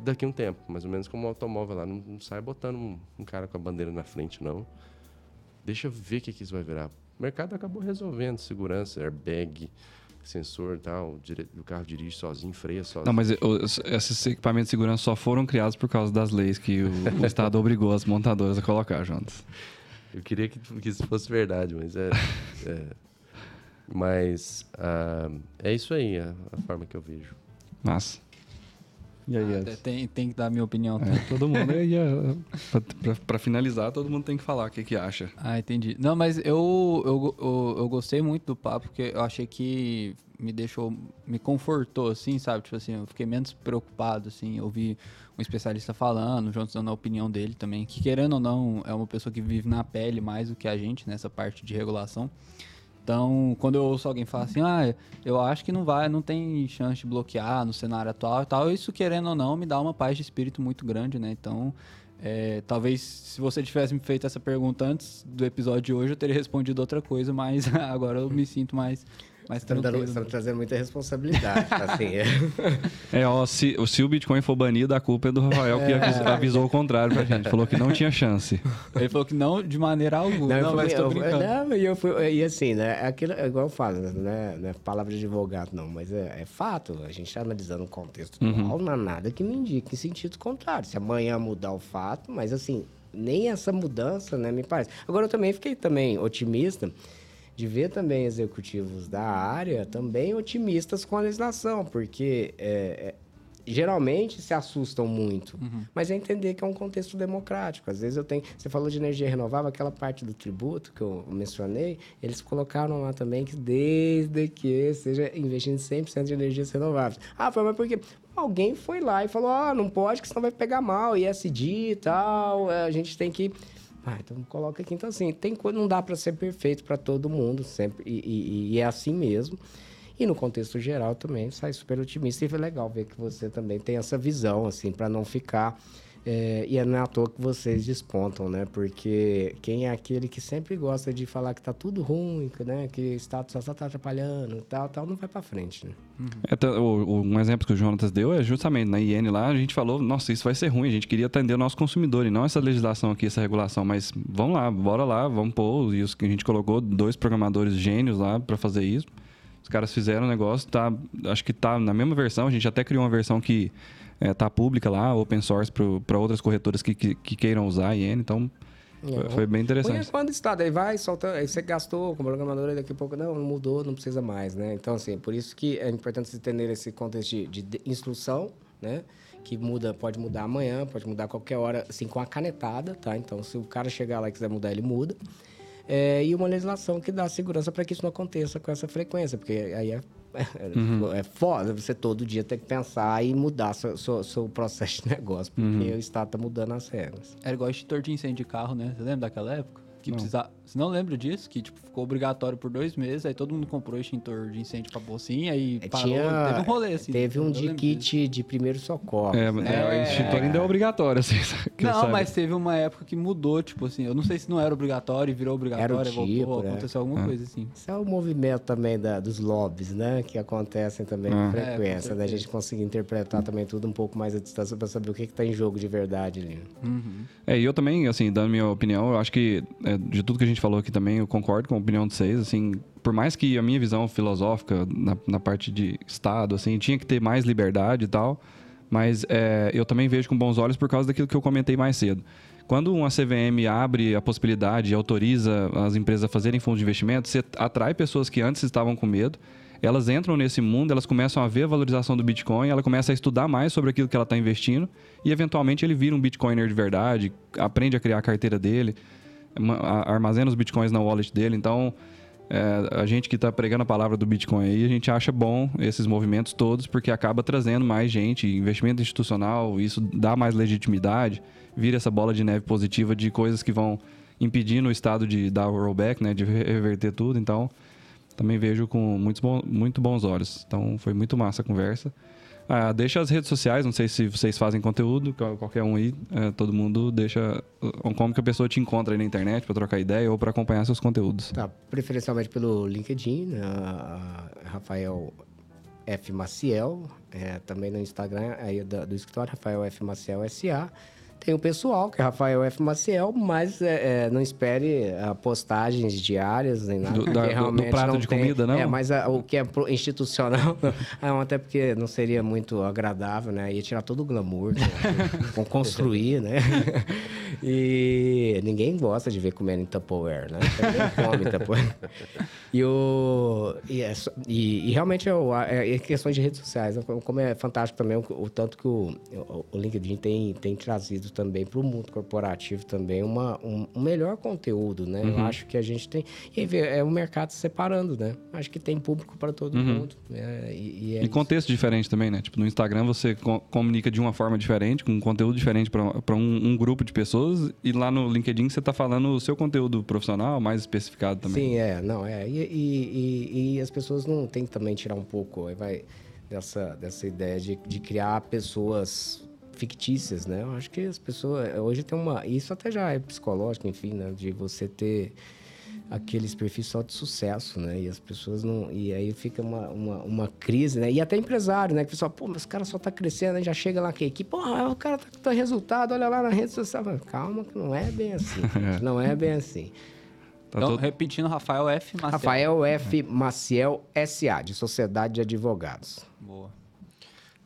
daqui a um tempo. Mais ou menos como um automóvel lá. Não, não sai botando um, um cara com a bandeira na frente, não. Deixa eu ver o que, que isso vai virar. O mercado acabou resolvendo segurança, airbag, sensor e tal. O carro dirige sozinho, freia sozinho. Não, mas esses equipamentos de segurança só foram criados por causa das leis que o, o Estado obrigou as montadoras a colocar juntas. Eu queria que, que isso fosse verdade, mas é. é. Mas ah, é isso aí, a, a forma que eu vejo. Mas. E aí, ah, tem, tem que dar a minha opinião. É, todo mundo é, para finalizar, todo mundo tem que falar o que, que acha. Ah, entendi. Não, mas eu, eu, eu, eu, gostei muito do papo, porque eu achei que me deixou, me confortou, assim, sabe? Tipo assim, eu fiquei menos preocupado, assim, eu vi um especialista falando, o dando a opinião dele também, que querendo ou não, é uma pessoa que vive na pele mais do que a gente nessa parte de regulação. Então, quando eu ouço alguém falar assim, ah, eu acho que não vai, não tem chance de bloquear no cenário atual e tal, isso querendo ou não me dá uma paz de espírito muito grande, né? Então, é, talvez se você tivesse me feito essa pergunta antes do episódio de hoje, eu teria respondido outra coisa, mas agora eu me sinto mais mas estão tá trazendo muita responsabilidade. assim. É, ó, se, se o Bitcoin for banido, a culpa é do Rafael, que é. avisou o contrário pra gente. Falou que não tinha chance. Ele falou que não de maneira alguma. Não, não mas tô brincando. Não, e, eu fui, e assim, né? Aquilo, é igual eu falo, né? Não é palavra de advogado, não, mas é, é fato. A gente está analisando o contexto atual, uhum. não há nada que me indique em sentido contrário. Se amanhã mudar o fato, mas assim, nem essa mudança, né, me parece. Agora eu também fiquei também otimista de ver também executivos da área também otimistas com a legislação, porque é, é, geralmente se assustam muito, uhum. mas é entender que é um contexto democrático. Às vezes eu tenho. Você falou de energia renovável, aquela parte do tributo que eu mencionei, eles colocaram lá também que desde que seja investindo 100% de energias renováveis. Ah, foi, mas por quê? Alguém foi lá e falou: ah, não pode, que senão vai pegar mal, ISD e tal, a gente tem que ah, então coloca aqui. Então, assim, tem coisa, não dá para ser perfeito para todo mundo, sempre, e, e, e, é assim mesmo. E no contexto geral também sai super otimista e foi legal ver que você também tem essa visão, assim, para não ficar é, e é à toa que vocês despontam, né? Porque quem é aquele que sempre gosta de falar que tá tudo ruim, né? Que o Estado só está atrapalhando e tal, tal, não vai para frente, né? Uhum. É, o, um exemplo que o Jonatas deu é justamente na IN lá, a gente falou, nossa, isso vai ser ruim, a gente queria atender o nosso consumidor e não essa legislação aqui, essa regulação, mas vamos lá, bora lá, vamos pôr, e os a gente colocou dois programadores gênios lá para fazer isso. Os caras fizeram o negócio, tá, acho que tá na mesma versão, a gente até criou uma versão que é, tá pública lá, open source para outras corretoras que, que, que, queiram usar a IN, então é, foi bem interessante. Quando está, daí vai, solta, aí você gastou com programador, daqui a pouco não, mudou, não precisa mais, né? Então, assim, por isso que é importante você entender esse contexto de, de instrução, né? Que muda, pode mudar amanhã, pode mudar qualquer hora, assim, com a canetada, tá? Então, se o cara chegar lá e quiser mudar, ele muda. É, e uma legislação que dá segurança para que isso não aconteça com essa frequência, porque aí é Uhum. É foda você todo dia ter que pensar e mudar seu, seu, seu processo de negócio, porque uhum. o Estado tá mudando as regras. Era igual extintor de incêndio de carro, né? Você lembra daquela época? Que precisa... Você não lembra disso? Que tipo, ficou obrigatório por dois meses, aí todo mundo comprou extintor de incêndio pra bolsinha e é, parou. Tinha... Teve um rolê assim. Teve um de kit disso. de primeiro socorro. É, é, é, o extintor ainda é obrigatório, assim. Não, mas teve uma época que mudou, tipo assim, eu não sei se não era obrigatório e virou obrigatório, era tipo, voltou, né? aconteceu alguma é. coisa assim. Isso é o movimento também da, dos lobbies, né? Que acontecem também com é. frequência, né? A gente conseguir interpretar também tudo um pouco mais à distância pra saber o que, que tá em jogo de verdade ali. Uhum. É, e eu também, assim, dando minha opinião, eu acho que de tudo que a gente falou falou aqui também, eu concordo com a opinião de vocês, assim, por mais que a minha visão filosófica na, na parte de Estado, assim, tinha que ter mais liberdade e tal, mas é, eu também vejo com bons olhos por causa daquilo que eu comentei mais cedo. Quando uma CVM abre a possibilidade e autoriza as empresas a fazerem fundos de investimento, você atrai pessoas que antes estavam com medo, elas entram nesse mundo, elas começam a ver a valorização do Bitcoin, ela começa a estudar mais sobre aquilo que ela está investindo e, eventualmente, ele vira um Bitcoiner de verdade, aprende a criar a carteira dele armazena os bitcoins na wallet dele. Então, é, a gente que está pregando a palavra do Bitcoin aí, a gente acha bom esses movimentos todos, porque acaba trazendo mais gente, investimento institucional, isso dá mais legitimidade, vira essa bola de neve positiva de coisas que vão impedindo o Estado de dar o rollback, né, de reverter tudo. Então, também vejo com bons, muito bons olhos. Então, foi muito massa a conversa. Ah, deixa as redes sociais, não sei se vocês fazem conteúdo, qualquer um aí, é, todo mundo deixa como que a pessoa te encontra aí na internet para trocar ideia ou para acompanhar seus conteúdos. Tá, preferencialmente pelo LinkedIn, né? Rafael F. Maciel, é, também no Instagram aí do, do escritório, Rafael F. Maciel SA. Tem o pessoal, que é Rafael F. Maciel, mas é, é, não espere postagens diárias nem nada. Do, da, realmente do prato de tem, comida, não? É, mas a, o que é institucional, é, até porque não seria muito agradável, né? Ia tirar todo o glamour, né? construir, né? e ninguém gosta de ver comendo em Tupperware, né? Come Tupperware. E, o, e, é, e, e realmente é, é, questões de redes sociais. Né? Como é fantástico também o, o tanto que o, o, LinkedIn tem, tem trazido também para o mundo corporativo também uma, um, um melhor conteúdo, né? Uhum. Eu acho que a gente tem... E é o mercado se separando, né? Acho que tem público para todo uhum. mundo. Né? E, e, é e contexto diferente também, né? Tipo, no Instagram você co comunica de uma forma diferente, com um conteúdo diferente para um, um, grupo de pessoas, e lá no LinkedIn você está falando o seu conteúdo profissional, mais especificado também. Sim, é. Não, é. E, e, e as pessoas não tem que também tirar um pouco vai, dessa, dessa ideia de, de criar pessoas fictícias, né? Eu acho que as pessoas... Hoje tem uma... Isso até já é psicológico, enfim, né? De você ter aqueles perfis só de sucesso, né? E as pessoas não. E aí fica uma, uma, uma crise, né? E até empresário, né? Que pessoal, pô, mas o cara só tá crescendo, né? já chega lá que equipe, pô, o cara tá com resultado, olha lá na rede social. Calma, que não é bem assim. não é bem assim. Tá então, todo... repetindo, Rafael F. Maciel. Rafael F. Maciel SA, de Sociedade de Advogados. Boa.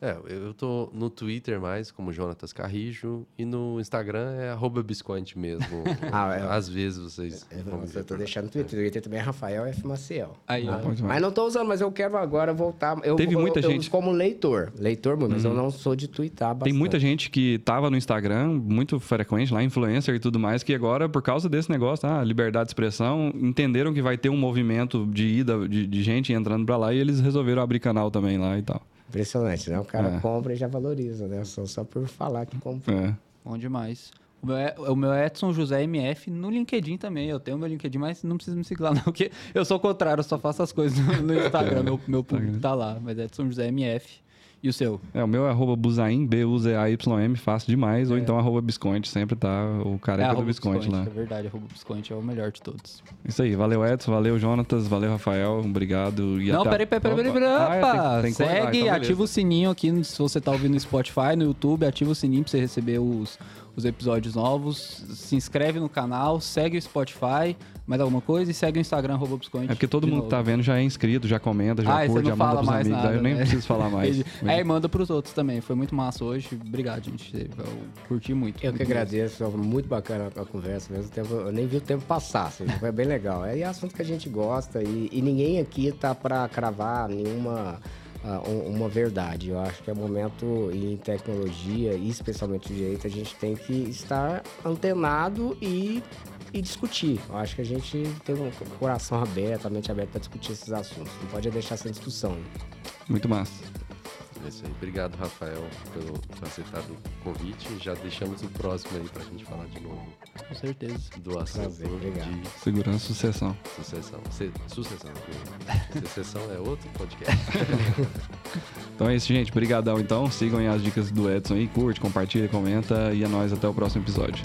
É, eu tô no Twitter mais, como Jonatas Carrijo, e no Instagram é arroba biscointe mesmo. ah, é, Às vezes vocês. É, eu tô deixando no Twitter. O Twitter também é Rafael F. Maciel. Aí, ah, mas não tô usando, mas eu quero agora voltar. Eu, Teve muita eu, gente. Eu, como leitor. Leitor, mas uhum. eu não sou de twittar bastante. Tem muita gente que tava no Instagram, muito frequente, lá, influencer e tudo mais, que agora, por causa desse negócio, ah, liberdade de expressão, entenderam que vai ter um movimento de ida de, de gente entrando pra lá e eles resolveram abrir canal também lá e tal. Impressionante, né? O cara é. compra e já valoriza, né? Só, só por falar que comprou. É. Bom demais. O meu, é, o meu é Edson José MF no LinkedIn também. Eu tenho meu LinkedIn, mas não precisa me seguir lá, não, porque eu sou o contrário, eu só faço as coisas no Instagram. meu, meu público tá lá. Mas Edson José MF. E o seu? É, o meu é arroba Buzaim, B-U-Z-A-Y-M, fácil demais. É. Ou então arroba Bisconte, sempre tá o careca é, do Bisconte lá. É verdade, arroba Bisconte é o melhor de todos. Isso aí, valeu Edson, valeu Jonatas, valeu Rafael, obrigado. E Não, até... peraí, peraí, peraí, peraí, ah, é, tem, tem Segue, então ativa o sininho aqui, se você tá ouvindo no Spotify, no YouTube, ativa o sininho pra você receber os, os episódios novos. Se inscreve no canal, segue o Spotify mais alguma coisa e segue o Instagram, arroba É porque todo mundo novo. que tá vendo já é inscrito, já comenta, já ah, curte, já manda pros amigos. Nada, eu nem né? preciso falar mais. é, e manda pros outros também. Foi muito massa hoje. Obrigado, gente. Eu curti muito. Eu muito que agradeço. Foi muito bacana a conversa mesmo. Eu nem vi o tempo passar. Assim, foi bem legal. É assunto que a gente gosta e, e ninguém aqui tá para cravar nenhuma uh, uma verdade. Eu acho que é momento em tecnologia, e especialmente direito, a gente tem que estar antenado e e discutir. Eu acho que a gente tem um coração aberto, a mente aberta para discutir esses assuntos. Não pode deixar essa discussão. Muito massa. É isso aí. Obrigado, Rafael, pelo ter aceitado o convite. Já deixamos o próximo aí para a gente falar de novo. Com certeza. Do assunto de segurança e sucessão. Sucessão. Se... Sucessão. Sucessão é outro podcast. então é isso, gente. Obrigadão, então. Sigam as dicas do Edson aí. Curte, compartilha, comenta. E é nóis. Até o próximo episódio.